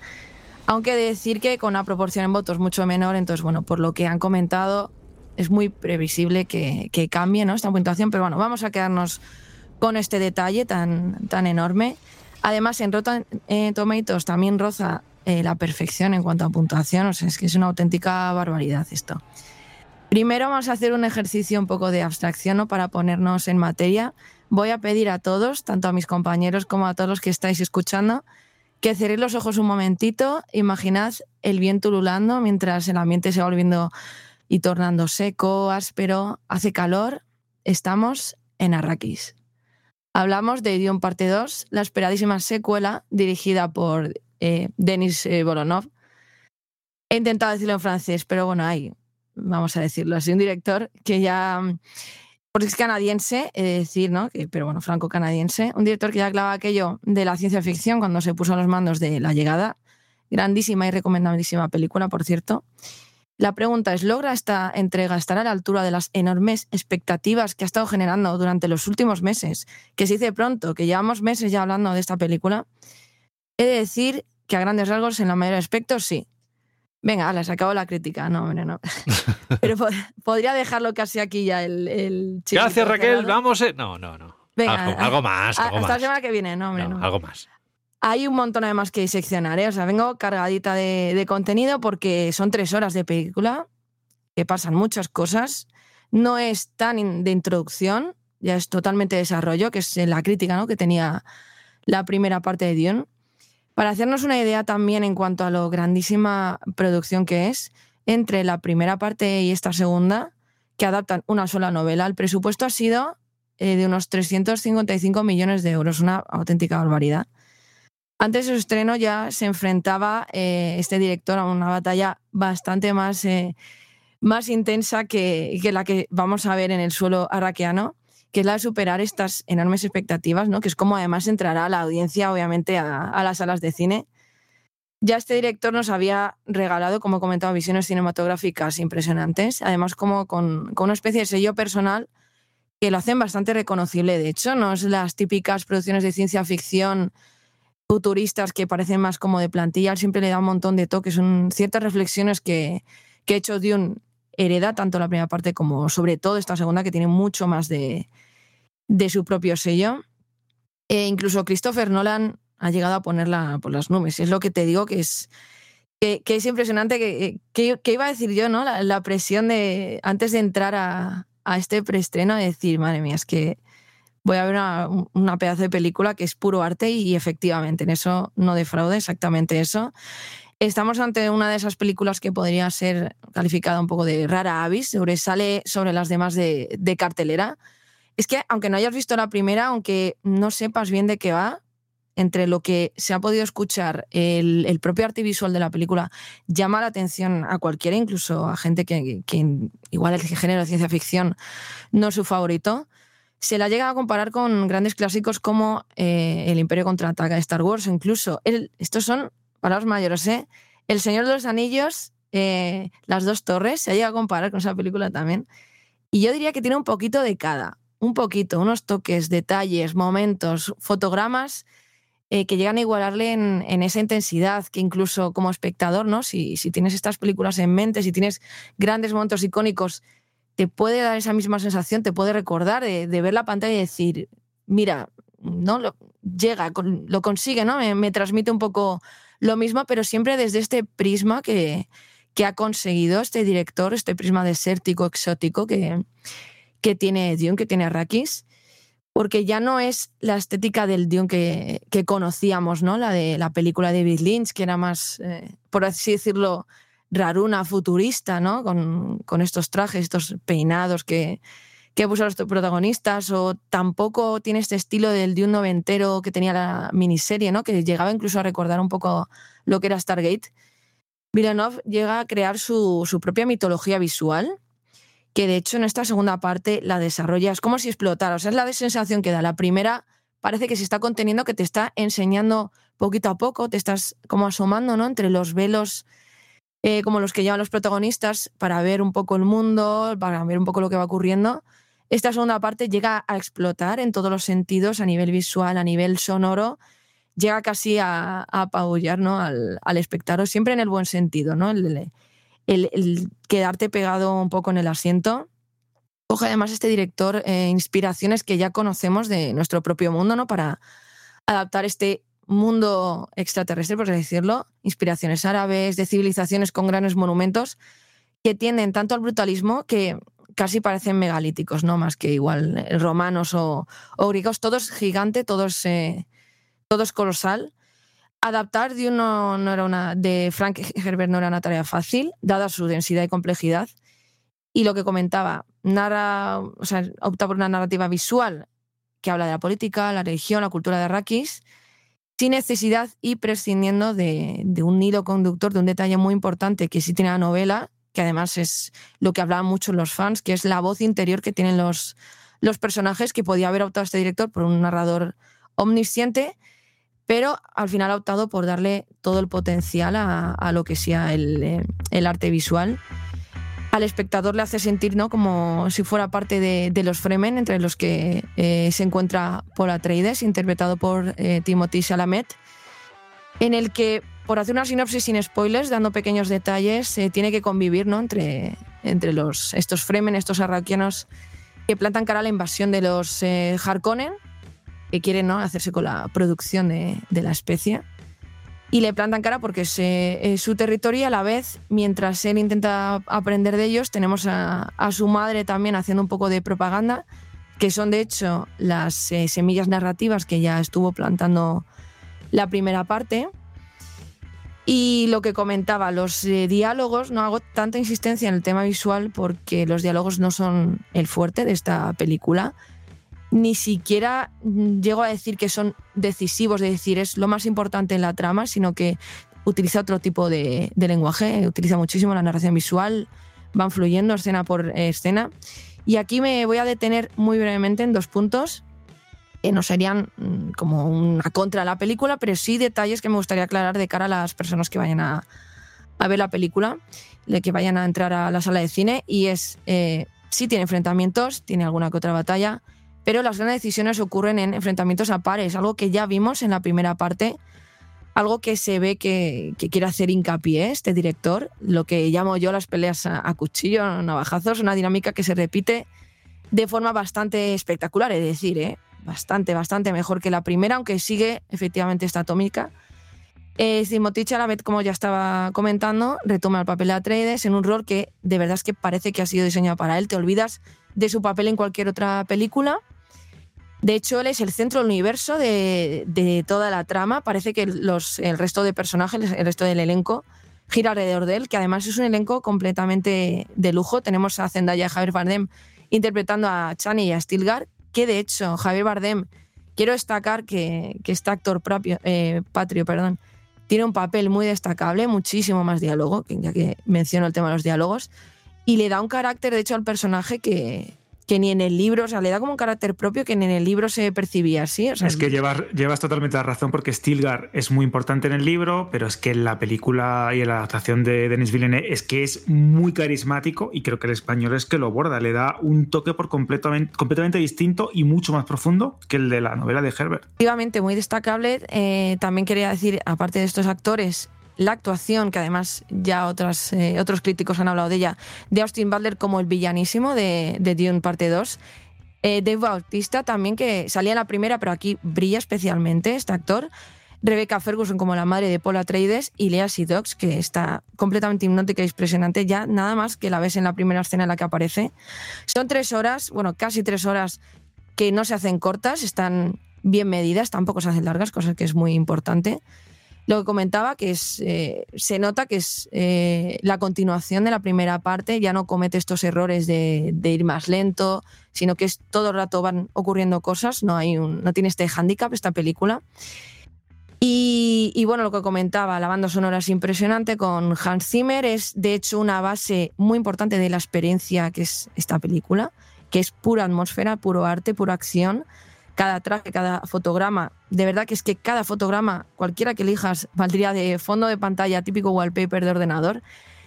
Aunque de decir que con una proporción en votos mucho menor, entonces, bueno, por lo que han comentado, es muy previsible que, que cambie ¿no? esta puntuación, pero bueno, vamos a quedarnos con este detalle tan, tan enorme. Además, en Rotten Tomatoes también roza eh, la perfección en cuanto a puntuación, o sea, es que es una auténtica barbaridad esto. Primero vamos a hacer un ejercicio un poco de abstracción ¿no? para ponernos en materia. Voy a pedir a todos, tanto a mis compañeros como a todos los que estáis escuchando, que cerréis los ojos un momentito, imaginad el viento ululando mientras el ambiente se va volviendo y tornando seco, áspero, hace calor, estamos en Arrakis. Hablamos de Idiom Parte 2, la esperadísima secuela dirigida por eh, Denis eh, Bolonov. He intentado decirlo en francés, pero bueno, hay, vamos a decirlo así, un director que ya, porque es canadiense, he de decir, ¿no? Pero bueno, franco-canadiense, un director que ya clavaba aquello de la ciencia ficción cuando se puso a los mandos de La Llegada, grandísima y recomendabilísima película, por cierto. La pregunta es, ¿logra esta entrega estar a la altura de las enormes expectativas que ha estado generando durante los últimos meses? Que se dice pronto, que llevamos meses ya hablando de esta película. He de decir que a grandes rasgos, en la mayoría de aspectos, sí. Venga, les acabo la crítica. No, hombre, no. Pero po podría dejarlo casi aquí ya el, el Gracias, Raquel. Vamos. Eh. No, no, no. Venga, algo, algo más. Algo hasta más. la semana que viene, no, hombre, no. no. Algo más. Hay un montón además que diseccionar, ¿eh? O sea, vengo cargadita de, contenido porque son tres horas de película, que pasan muchas cosas. No es tan de introducción, ya es totalmente desarrollo, que es la crítica ¿no? que tenía la primera parte de Dune. Para hacernos una idea también en cuanto a lo grandísima producción que es, entre la primera parte y esta segunda, que adaptan una sola novela, el presupuesto ha sido eh, de unos 355 millones de euros, una auténtica barbaridad. Antes de su estreno ya se enfrentaba eh, este director a una batalla bastante más, eh, más intensa que, que, la que vamos a ver en el suelo arraqueano, que es la de superar estas enormes expectativas, ¿no? que es como además entrará la audiencia, obviamente, a, a las salas de cine. Ya este director nos había regalado, como he comentado, visiones cinematográficas impresionantes, además como con, con una especie de sello personal que lo hacen bastante reconocible. De hecho, no es las típicas producciones de ciencia ficción futuristas que parecen más como de plantilla, siempre le da un montón de toques, son ciertas reflexiones que, que he hecho de un hereda, tanto la primera parte como sobre todo esta segunda, que tiene mucho más de, de su propio sello. E incluso Christopher Nolan ha llegado a ponerla por las nubes. Es lo que te digo que es, que, que es impresionante, que, que, que, iba a decir yo, ¿no? La, la presión de, antes de entrar a, a este preestreno, de decir, madre mía, es que voy a ver una, una, pedazo de película que es puro arte y, efectivamente en eso no defraude exactamente eso. Estamos ante una de esas películas que podría ser calificada un poco de rara avis, sobresale sobre las demás de, cartelera. Es que aunque no hayas visto la primera, aunque no sepas bien de qué va, entre lo que se ha podido escuchar, el, el, propio arte visual de la película llama la atención a cualquiera, incluso a gente que, que igual el género de ciencia ficción no es su favorito se la llega a comparar con grandes clásicos como eh, El Imperio contraataca Star Wars, incluso, estos son palabras mayores, ¿eh? El Señor de los Anillos, eh, Las dos torres, se llega a comparar con esa película también. Y yo diría que tiene un poquito de cada, un poquito, unos toques, detalles, momentos, fotogramas eh, que llegan a igualarle en, en, esa intensidad que incluso como espectador, ¿no? Si, si tienes estas películas en mente, si tienes grandes momentos icónicos te puede dar esa misma sensación, te puede recordar de, ver la pantalla y decir, mira, no lo, llega, lo consigue, ¿no? Me, me, transmite un poco lo mismo, pero siempre desde este prisma que, que ha conseguido este director, este prisma desértico, exótico que, que tiene Dune, que tiene Arrakis, porque ya no es la estética del Dune que, que conocíamos, ¿no? La de la película de David Lynch, que era más, eh, por así decirlo, raruna futurista, ¿no? Con, con, estos trajes, estos peinados que, que puso los protagonistas, o tampoco tiene este estilo del de un noventero que tenía la miniserie, ¿no? que llegaba incluso a recordar un poco lo que era Stargate. Villeneuve llega a crear su, su propia mitología visual, que de hecho en esta segunda parte la desarrolla, es como si explotara, o sea, es la sensación que da. La primera parece que se está conteniendo, que te está enseñando poquito a poco, te estás como asomando, ¿no? Entre los velos eh, como los que llevan los protagonistas para ver un poco el mundo, para ver un poco lo que va ocurriendo. Esta segunda parte llega a explotar en todos los sentidos, a nivel visual, a nivel sonoro, llega casi a, apabullar ¿no? al, espectador, siempre en el buen sentido, ¿no? El, quedarte pegado un poco en el asiento. Coge además este director eh, inspiraciones que ya conocemos de nuestro propio mundo, ¿no? Para adaptar este mundo extraterrestre, por así decirlo, inspiraciones árabes, de civilizaciones con grandes monumentos, que tienden tanto al brutalismo que casi parecen megalíticos, ¿no? Más que igual eh, romanos o, griegos, todos gigante, todos, eh, todos colosal. Adaptar de uno no era una, de Frank Herbert no era una tarea fácil, dada su densidad y complejidad. Y lo que comentaba, narra, o sea, opta por una narrativa visual que habla de la política, la religión, la cultura de Arrakis, sin necesidad y prescindiendo de, un hilo conductor, de un detalle muy importante que sí tiene la novela, que además es lo que hablaban mucho los fans, que es la voz interior que tienen los, los personajes, que podía haber optado este director por un narrador omnisciente, pero al final ha optado por darle todo el potencial a, lo que sea el, eh, el arte visual al espectador le hace sentir ¿no? como si fuera parte de, los Fremen, entre los que eh, se encuentra Paul Atreides, interpretado por eh, Timothy Chalamet, en el que, por hacer una sinopsis sin spoilers, dando pequeños detalles, se tiene que convivir ¿no? entre, entre los, estos Fremen, estos arraquianos que plantan cara a la invasión de los eh, Harkonnen, que quieren ¿no? hacerse con la producción de la especie y le plantan cara porque es, eh, su territorio a la vez, mientras él intenta aprender de ellos, tenemos a, su madre también haciendo un poco de propaganda, que son de hecho las eh, semillas narrativas que ya estuvo plantando la primera parte. Y lo que comentaba, los eh, diálogos, no hago tanta insistencia en el tema visual porque los diálogos no son el fuerte de esta película ni siquiera llego a decir que son decisivos, de decir es lo más importante en la trama, sino que utiliza otro tipo de, lenguaje, utiliza muchísimo la narración visual, van fluyendo escena por escena. Y aquí me voy a detener muy brevemente en dos puntos que no serían mm, como una contra de la película, pero sí detalles que me gustaría aclarar de cara a las personas que vayan a, ver la película, de que vayan a entrar a la sala de cine. Y es, eh, sí tiene enfrentamientos, tiene alguna que otra batalla, pero las grandes decisiones ocurren en enfrentamientos a pares, algo que ya vimos en la primera parte, algo que se ve que, quiere hacer hincapié este director, lo que llamo yo las peleas a, cuchillo, navajazos, una dinámica que se repite de forma bastante espectacular, es decir, ¿eh? bastante, bastante mejor que la primera, aunque sigue efectivamente esta atómica. Eh, a la vez, como ya estaba comentando, retoma el papel de Atreides en un rol que de verdad es que parece que ha sido diseñado para él. Te olvidas de su papel en cualquier otra película. De hecho, él es el centro del universo de, toda la trama. Parece que los, el resto de personajes, el resto del elenco, gira alrededor de él, que además es un elenco completamente de lujo. Tenemos a Zendaya y a Javier Bardem interpretando a Chani y a Stilgar, que de hecho Javier Bardem, quiero destacar que, que este actor propio, eh, patrio, perdón, tiene un papel muy destacable, muchísimo más diálogo, ya que menciono el tema de los diálogos y le da un carácter, de hecho, al personaje que, que ni en el libro, o sea, le da como un carácter propio que ni en el libro se percibía así. es que llevas, llevas totalmente la razón porque Stilgar es muy importante en el libro, pero es que en la película y en la adaptación de Denis Villeneuve es que es muy carismático y creo que el español es que lo borda, le da un toque por completamente, completamente distinto y mucho más profundo que el de la novela de Herbert. Efectivamente, muy destacable. Eh, también quería decir, aparte de estos actores, la actuación, que además ya otras, eh, otros críticos han hablado de ella, de Austin Butler como el villanísimo de, de Dune parte 2. Eh, Dave Bautista también, que salía en la primera, pero aquí brilla especialmente este actor. Rebecca Ferguson como la madre de Paul Atreides y Lea Sidox, que está completamente hipnótica y impresionante, ya nada más que la ves en la primera escena en la que aparece. Son tres horas, bueno, casi tres horas que no se hacen cortas, están bien medidas, tampoco se hacen largas, cosa que es muy importante. Lo que comentaba, que es, eh, se nota que es eh, la continuación de la primera parte, ya no comete estos errores de, ir más lento, sino que es todo el rato van ocurriendo cosas, no, hay un, no tiene este handicap esta película. Y, y, bueno, lo que comentaba, la banda sonora es impresionante con Hans Zimmer, es de hecho una base muy importante de la experiencia que es esta película, que es pura atmósfera, puro arte, pura acción. Cada traje, cada fotograma, de verdad que es que cada fotograma, cualquiera que elijas, valdría de fondo de pantalla, típico wallpaper de ordenador.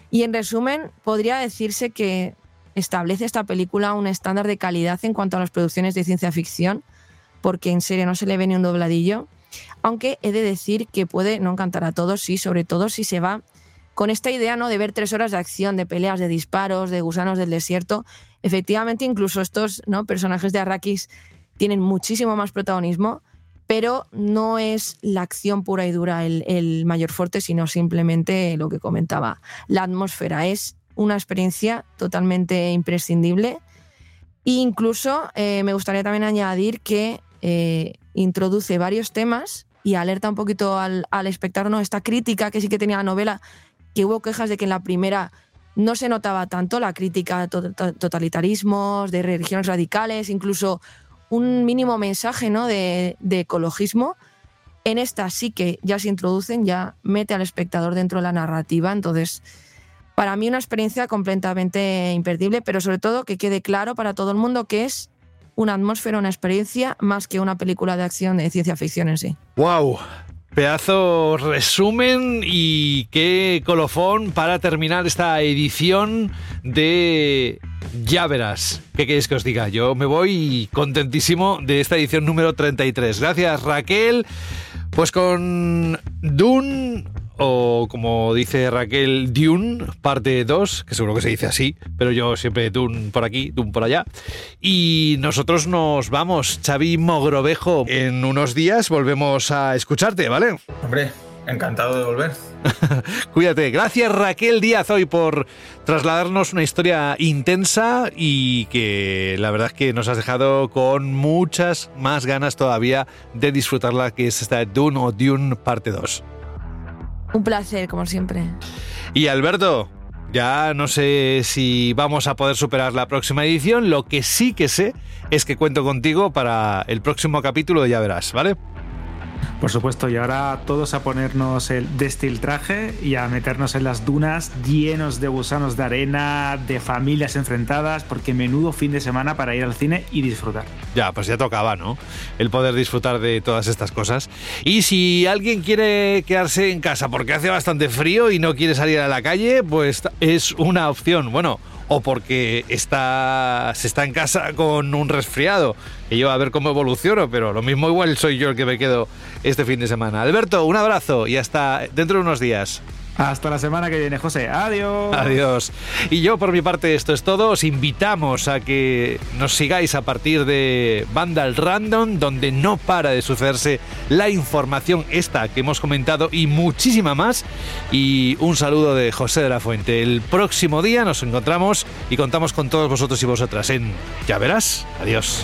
Y en resumen, podría decirse que establece esta película un estándar de calidad en cuanto a las producciones de ciencia ficción, porque en serio no se le ve ni un dobladillo aunque he de decir que puede no encantar a todos, sí, sobre todo si se va con esta idea ¿no? de ver tres horas de acción, de peleas, de disparos, de gusanos del desierto. Efectivamente, incluso estos ¿no? personajes de Arrakis tienen muchísimo más protagonismo, pero no es la acción pura y dura el, mayor fuerte, sino simplemente lo que comentaba. La atmósfera es una experiencia totalmente imprescindible. E incluso eh, me gustaría también añadir que eh, introduce varios temas y alerta un poquito al, al espectador, ¿no? Esta crítica que sí que tenía la novela, que hubo quejas de que en la primera no se notaba tanto la crítica a totalitarismos, de religiones radicales, incluso un mínimo mensaje ¿no? de, de, ecologismo. En esta sí que ya se introducen, ya mete al espectador dentro de la narrativa. Entonces, para mí una experiencia completamente imperdible, pero sobre todo que quede claro para todo el mundo que es una atmósfera, una experiencia, más que una película de acción de ciencia ficción en sí. ¡Wow! Pedazo resumen y qué colofón para terminar esta edición de Ya. ¿Qué queréis que os diga? Yo me voy contentísimo de esta edición número 33. Gracias Raquel. Pues con Dune o como dice Raquel, Dune, parte 2, que seguro que se dice así, pero yo siempre Dune por aquí, Dune por allá. Y nosotros nos vamos, Xavi Mogrovejo, en unos días volvemos a escucharte, ¿vale? Hombre, encantado de volver. Cuídate. Gracias Raquel Díaz hoy por trasladarnos una historia intensa y que la verdad es que nos has dejado con muchas más ganas todavía de disfrutarla, que es esta Dune o Dune parte 2. Un placer, como siempre. Y Alberto, ya no sé si vamos a poder superar la próxima edición. Lo que sí que sé es que cuento contigo para el próximo capítulo, ya verás, ¿vale? Por supuesto, y ahora todos a ponernos el destiltraje y a meternos en las dunas llenos de gusanos de arena, de familias enfrentadas, porque menudo fin de semana para ir al cine y disfrutar. Ya, pues ya tocaba, ¿no? El poder disfrutar de todas estas cosas. Y si alguien quiere quedarse en casa porque hace bastante frío y no quiere salir a la calle, pues es una opción. Bueno, o porque está, se está en casa con un resfriado. Y yo a ver cómo evoluciono, pero lo mismo igual soy yo el que me quedo este fin de semana. Alberto, un abrazo y hasta dentro de unos días. Hasta la semana que viene, José. Adiós. Adiós. Y yo por mi parte esto es todo. Os invitamos a que nos sigáis a partir de Vandal Random, donde no para de sucederse la información esta que hemos comentado y muchísima más. Y un saludo de José de la Fuente. El próximo día nos encontramos y contamos con todos vosotros y vosotras en Ya verás. Adiós.